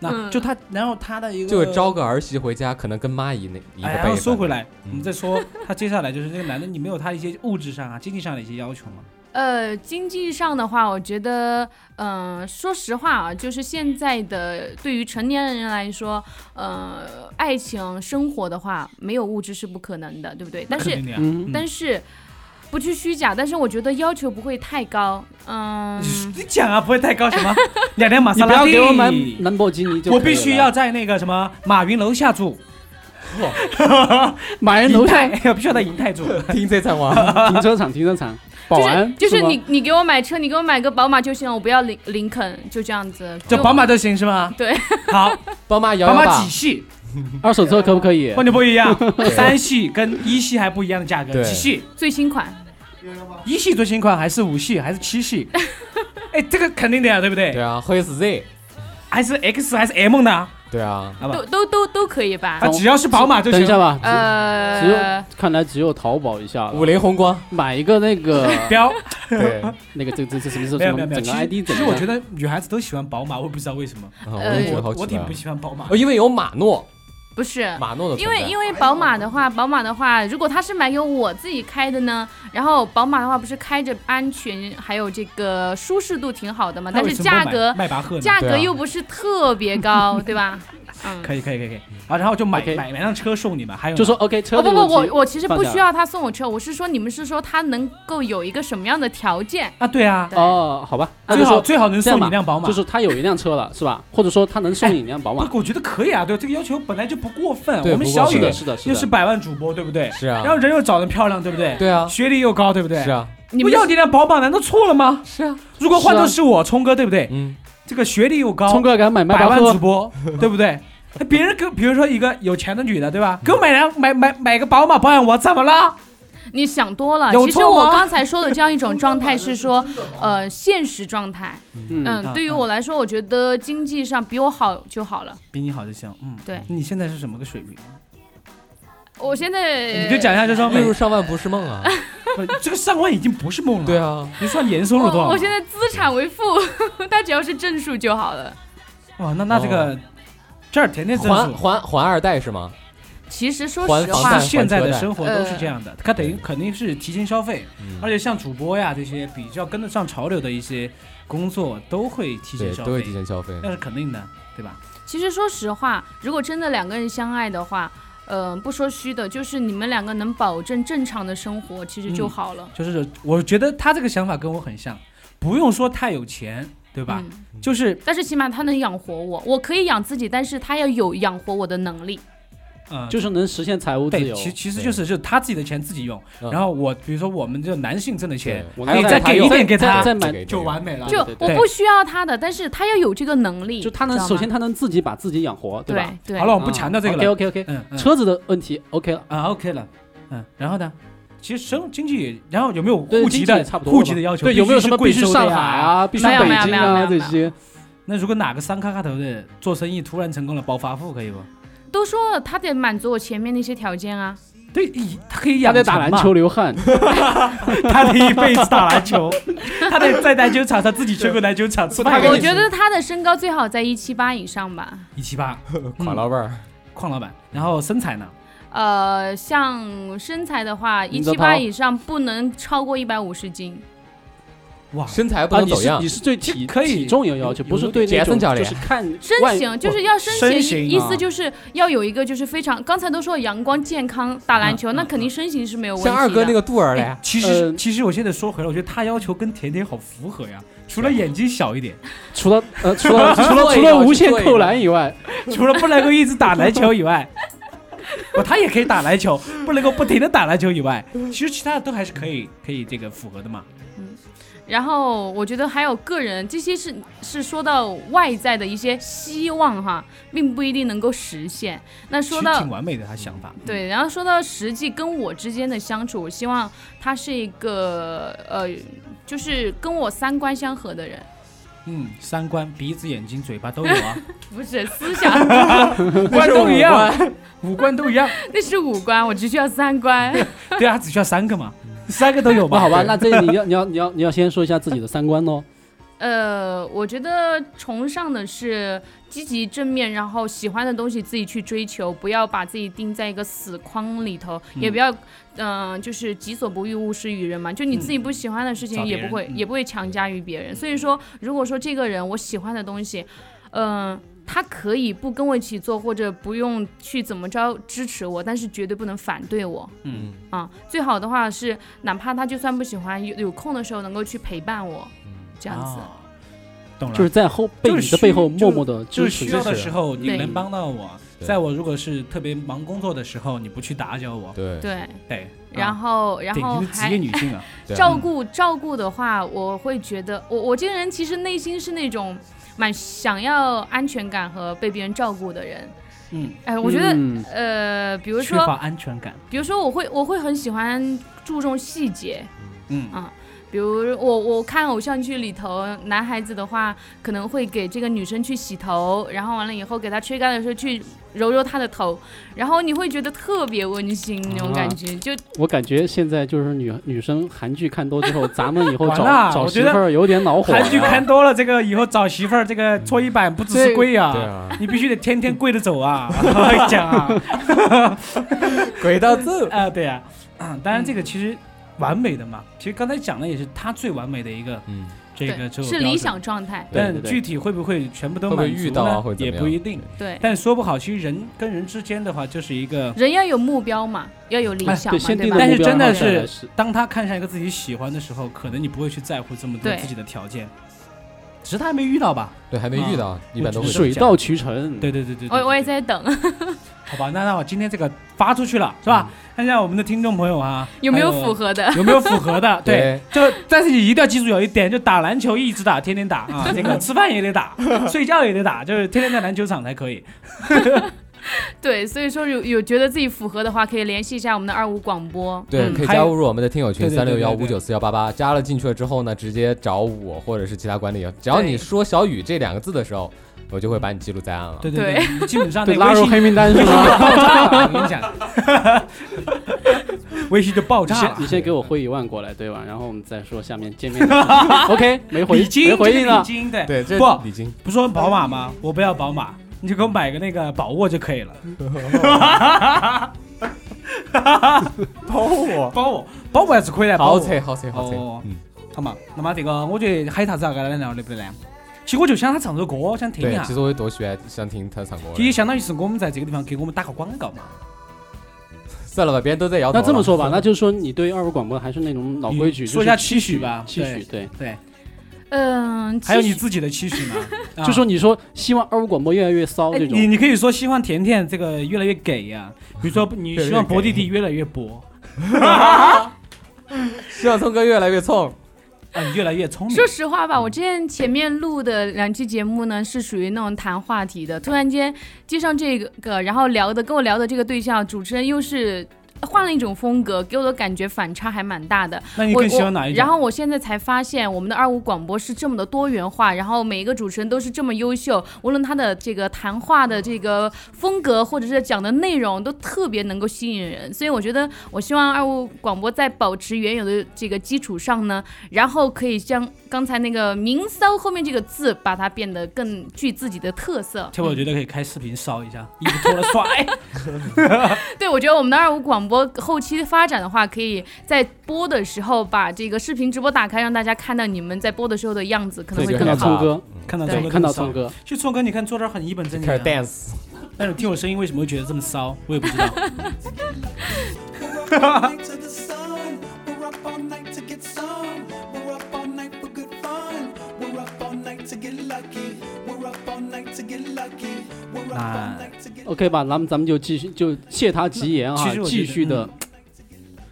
那嗯就他，然后他的一个就招个儿媳回家，可能跟妈一那一个哎，辈然后。说回来，嗯我们再说他接下来就是这个男的，你没有他一些物质上啊、经济上的一些要求吗？呃，经济上的话，我觉得，嗯、说实话啊，就是现在的对于成年人来说，呃，爱情生活的话，没有物质是不可能的，对不对？但是但是不去虚假，但是我觉得要求不会太高，嗯，你讲啊，不会太高什么？两辆玛你不要莎拉蒂，给我买兰博基尼就我必须要在那个什么马云楼下住。马云楼下要必须要在银泰住。停车场哇，停车场，停车场，保就是安就是你你给我买车，你给我买个宝马就行了，我不要林林肯，就这样子。就就宝马就行是吗？对，好，宝马幺宝马几系二手车可不可以？完全不一样，三系跟一系还不一样的价格，几系？最新款，一系最新款还是五系还是七系？哎，这个肯定的呀，对不对？对啊，或者是 Z，还是 X 还是 M 呢？对啊，好吧都，都都都可以吧啊，？只要是宝马就行。等一下吧，只有呃，看来只有淘宝一下了五菱宏光，买一个那个 标对，那个这这这什么什没有没有没有，么整个其实 ID 其实我觉得女孩子都喜欢宝马，我也不知道为什么，啊我呃也觉得好奇怪我我挺不喜欢宝马哦，。因为有马诺，不是。马诺的，因为因为宝马的话，宝马的话，如果他是买给我自己开的呢，然后宝马的话不是开着安全还有这个舒适度挺好的嘛，但是价格迈巴赫？价格又不是特别高，对吧？嗯。可以可以可以可以啊，然后就买买买辆车送你们，还有就说 OK 车哦不不，这个问题我我其实不需要他送我车，我是说你们是说他能够有一个什么样的条件？啊，对啊，对哦，好吧，那最好最好能送你一辆宝马，就是他有一辆车了，是吧？或者说他能送你一辆宝马不，我觉得可以啊，对这个要求本来就不过分。我们小雨不过分是的，是的，又是百万主播，对不对？是啊然后人又长得漂亮，对不对？对啊，学历又高，对不对？是。啊，你不要你辆宝马，难道错了吗？是啊，如果换做是我，聪哥，对不对？嗯，这个学历又高，聪哥敢买百万主，播，对不对？那别人给，比如说一个有钱的女的，对吧？给我买辆买买买个宝马保养我，怎么了？你想多了。其实我刚才说的这样一种状态是说，呃，现实状态。嗯，嗯，对于我来说，我觉得经济上比我好就好了。比你好就行。嗯，对你现在是什么个水平？我现在你就讲一下，就说月入上万不是梦啊，这个上万已经不是梦了。对，啊，你算年收入多少？我我现在资产为负，他只要是正数就好了。哇，那那这个这儿天天正还。还还二代是吗？其实说实话现在的生活都是这样的，他等于肯定是提前消费，嗯而且像主播呀这些比较跟得上潮流的一些工作都会提前对，消都会费，提前消费。那是肯定的，对吧？其实说实话，如果真的两个人相爱的话，呃、不说虚的，就是你们两个能保证正常的生活，其实就嗯好了，就是我觉得他这个想法跟我很像，不用说太有钱，对吧？嗯，就是但是起码他能养活我，我可以养自己，但是他要有养活我的能力。嗯，就是能实现财务自对，由。其其实就是就是他自己的钱自己用，嗯然后我比如说我们这男性挣的钱，我可以再给一点给他，再买就完美了。就我不需要他的，但是他要有这个能力，就他能首先他能自己把自己养活，对吧？对。好了，我们不强调这个了。OK OK OK，车子的问题 OK 了。啊 OK 了，嗯，然后呢？其实生经济也，然后有没有户籍的户籍的要求？对，有没有什么必须上海？啊，必须北京啊这些？那如果哪个三咔咔头的做生意突然成功了，暴发户可以不？都说了，他得满足我前面那些条件啊。对，他可以养他养在打篮球，流汗，他得一辈子打篮球，他得在篮球场上自己去过篮球场吃饭。我觉得他的身高最好在一七八以上吧。一七八，矿老板儿，邝老板，然后身材呢？呃，像身材的话，一七八以上不能超过一百五十斤。哇，身材不啊，能走样你是你。是对体可以体重有要求，不是对那种就是看身形就是要身身形，意形啊。思就是要有一个就是非常，刚才都说阳光健康打篮球，那肯定身形是没有问题的。像二哥那个肚儿嘞。哎，其实呃其实我现在说回来，我觉得他要求跟甜甜好符合呀，除了眼睛小一点，除了呃 除了除了除了无限扣篮以外，除了不能够一直打篮球以外，不，他也可以打篮球，不能够不停的打篮球以外，其实其他的都还是可以可以这个符合的嘛。然后我觉得还有个人，这些是是说到外在的一些希望哈，并不一定能够实现。那说到挺完美的，他想法。对，然后说到实际跟我之间的相处，我希望他是一个呃，就是跟我三观相合的人，嗯，三观、鼻子、眼睛、嘴巴都有啊，不是思想，五官都一样，五官都一样。那是五官，我只需要三观。对啊，只需要三个嘛，三个都有吧。好吧，那这你要你要你要你要先说一下自己的三观喽。呃，我觉得崇尚的是积极正面，然后喜欢的东西自己去追求，不要把自己定在一个死框里头，也不要，嗯、就是己所不欲，勿施于人嘛。就你自己不喜欢的事情，也不会、嗯也不会强加于别人。所以说，如果说这个人我喜欢的东西，嗯、他可以不跟我一起做，或者不用去怎么着支持我，但是绝对不能反对我。嗯，啊、最好的话是，哪怕他就算不喜欢，有有空的时候能够去陪伴我，这样子。哦懂了。就是在后背就是你的背后默默的就是需要的时候，你能帮到我，在我如果是特别忙工作的时候，你不去打搅我，对对，对，然啊后然后职还业女性啊，照顾照顾的话，我会觉得我我这个人其实内心是那种蛮想要安全感和被别人照顾的人。嗯，哎，我觉得、嗯。呃，比如缺乏说安全感，比如说我会我会很喜欢注重细节，嗯。啊，比如我我看偶像剧里头，男孩子的话可能会给这个女生去洗头，然后完了以后给她吹干的时候去揉揉她的头，然后你会觉得特别温馨那种感觉，就我感觉现在就是女女生韩剧看多之后，咱们以后找找媳妇儿有点恼火了。韩剧看多了，这个以后找媳妇儿，这个搓衣板不只是跪啊，对啊，你必须得天天跪着走啊！我跟你讲啊，轨道走。啊，对啊，啊当然这个其实完美的嘛，其实刚才讲的也是他最完美的一个嗯，这个对择偶标准，是理想状态。但具体会不会全部都会不会满足遇到啊呢也不一定。对，但说不好，其实人跟人之间的话，就是一个，人要有目标嘛，要有理哎想嘛，对？但是真的是当他看上一个自己喜欢的时候，可能你不会去在乎这么多自己的条件，只是他还没遇到吧？对，还没遇到，一般都会水到渠成。对对对对，对。我我也在等，好吧，那那我今天这个发出去了，是吧？看一下我们的听众朋友啊，有没有符合的？有没有符合的？对对，就但是你一定要记住有一点，就打篮球一直打，天天打啊，这个吃饭也得打，睡觉也得打，就是天天在篮球场才可以。对，所以说有有觉得自己符合的话，可以联系一下我们的二五广播。对，嗯可以加入我们的听友群三六幺五九四幺八八，加了进去了之后呢，直接找我或者是其他管理员，只要你说小雨这两个字的时候，我就会把你记录在案了。对对对，基本上拉入黑名单是吗？爆炸了，我跟你讲，微信就爆炸了。你先给我汇一万过来，对吧？然后我们再说下面见面。OK，没回没回应了对对，这不礼金不说宝马吗？我不要宝马，你就给我买个那个宝沃就可以了。包我，宝沃，宝沃还是可以的。宝沃好车好车好车哦，嗯，好嘛，那么这个我觉得海塔子要跟他聊的不得呢？其实我就想他唱首歌，想听一对，下其。实我也多喜欢想听他唱歌的。其实相当于是我们在这个地方给我们打个广告嘛。算了吧，别人都在摇头了。那这么说吧，那就是说你对二五广播还是那种老规矩，说一下就是期许吧期许对，对，嗯，还有你自己的期许呢？啊就说你说希望二五广播越来越骚哎这种你，你可以说希望甜甜这个越来越给呀、比如说 你希望博弟弟越来越博，希望聪哥越来越冲。啊，你越来越聪明。说实话吧，我之前前面录的两期节目呢，是属于那种谈话题的。突然间接上这个，然后聊的跟我聊的这个对象，主持人又是换了一种风格，给我的感觉反差还蛮大的。那你我更喜欢哪一然后我现在才发现，我们的二五广播是这么的多元化，然后每一个主持人都是这么优秀，无论他的这个谈话的这个风格，或者是讲的内容，都特别能够吸引人。所以我觉得，我希望二五广播在保持原有的这个基础上呢，然后可以将刚才那个“明骚”后面这个字，把它变得更具自己的特色。其实我觉得可以开视频烧一下，衣服脱了帅。对，我觉得我们的二五广播我后期发展的话，可以在播的时候把这个视频直播打开，让大家看到你们在播的时候的样子，可能会更好。看到聪哥，看到看到聪哥。其实聪哥，你看坐这很一本正经。开 dance，但是听我声音为什么会觉得这么骚？我也不知道。那 OK 吧，那么咱们就继续就谢他吉言啊继续的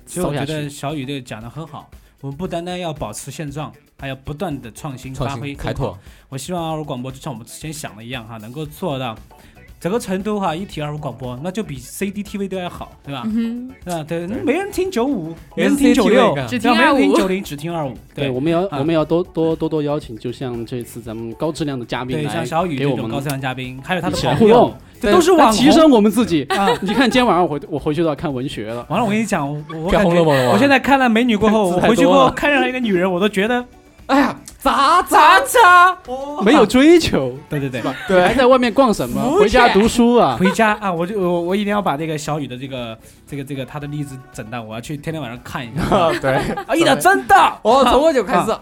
其实我觉得。小雨这个讲的很好，我们不单单要保持现状，还要不断的创新、发挥、开拓。。我希望二五广播就像我们之前想的一样哈，能够做到这个成都哈，一提二五广播，那就比 CDTV 都要好，对吧？嗯对吧？对，没人听九五，没人听九六，只对吧没人听二五九零，只听二五。对，我们要啊我们要多多多多邀请，就像这次咱们高质量的嘉宾对，来像小雨给我们这种高质量嘉宾，还有他的一起来朋友互动，这都是网提升我们自己。啊。你看今天晚上我回我回去都要看文学了，完了，我跟你讲，我 我现在看了美女过后，我回去过后 看上一个女人，我都觉得哎呀，咋咋咋？没有追求，对对对，对，还在外面逛什么？回家读书啊。回家 啊，我就我我一定要把这个小雨的这个这个这个他的例子整到，我要去天天晚上看一下。对，哎呀，真的，我，从我就开始。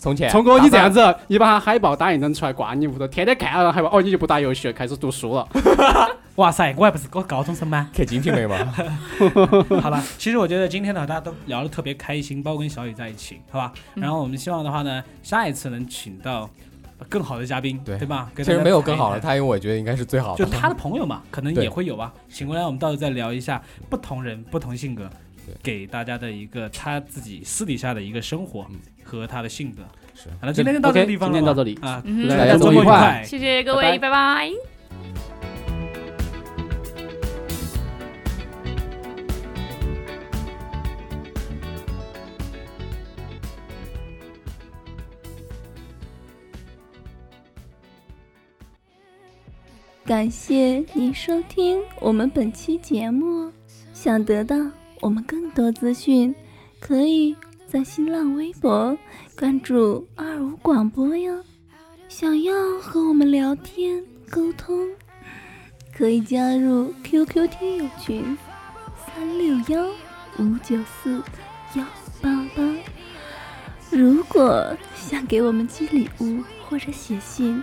从前，聪哥，你这样子，你把他海报打印张出来挂你屋头，天天看了海报，哦，你就不打游戏了，开始读书了。哇塞，我还不是个高中生吗？看金瓶梅嘛，好了，其实我觉得今天呢，大家都聊得特别开心，包括跟小雨在一起，好吧？嗯然后我们希望的话呢，下一次能请到更好的嘉宾，对对吧？其实没有更好的，他因为我觉得应该是最好的。就他的朋友嘛，可能也会有吧。请过来，我们到时候再聊一下不同人、不同性格给大家的一个他自己私底下的一个生活嗯和他的性格。是好了，今天就到这个地方了今天到这里啊，祝大大家周末愉快末愉快。谢谢各位，拜拜拜拜感谢您收听我们本期节目。想得到我们更多资讯，可以在新浪微博关注二五广播哟。想要和我们聊天沟通，可以加入 QQ 听友群三六幺五九四幺八八。如果想给我们寄礼物或者写信，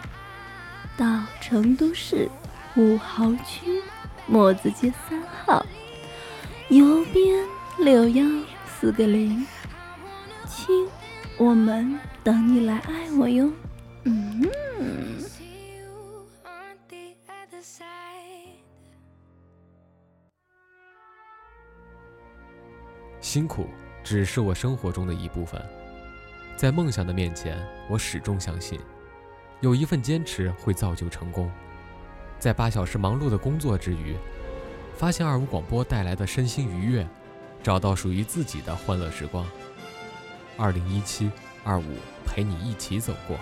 到成都市武侯区墨子街三号，邮编六幺四个零，亲，我们等你来爱我哟。嗯。辛苦只是我生活中的一部分，在梦想的面前，我始终相信，有一份坚持会造就成功。在八小时忙碌的工作之余，发现二五广播带来的身心愉悦，找到属于自己的欢乐时光。二零一七二五陪你一起走过。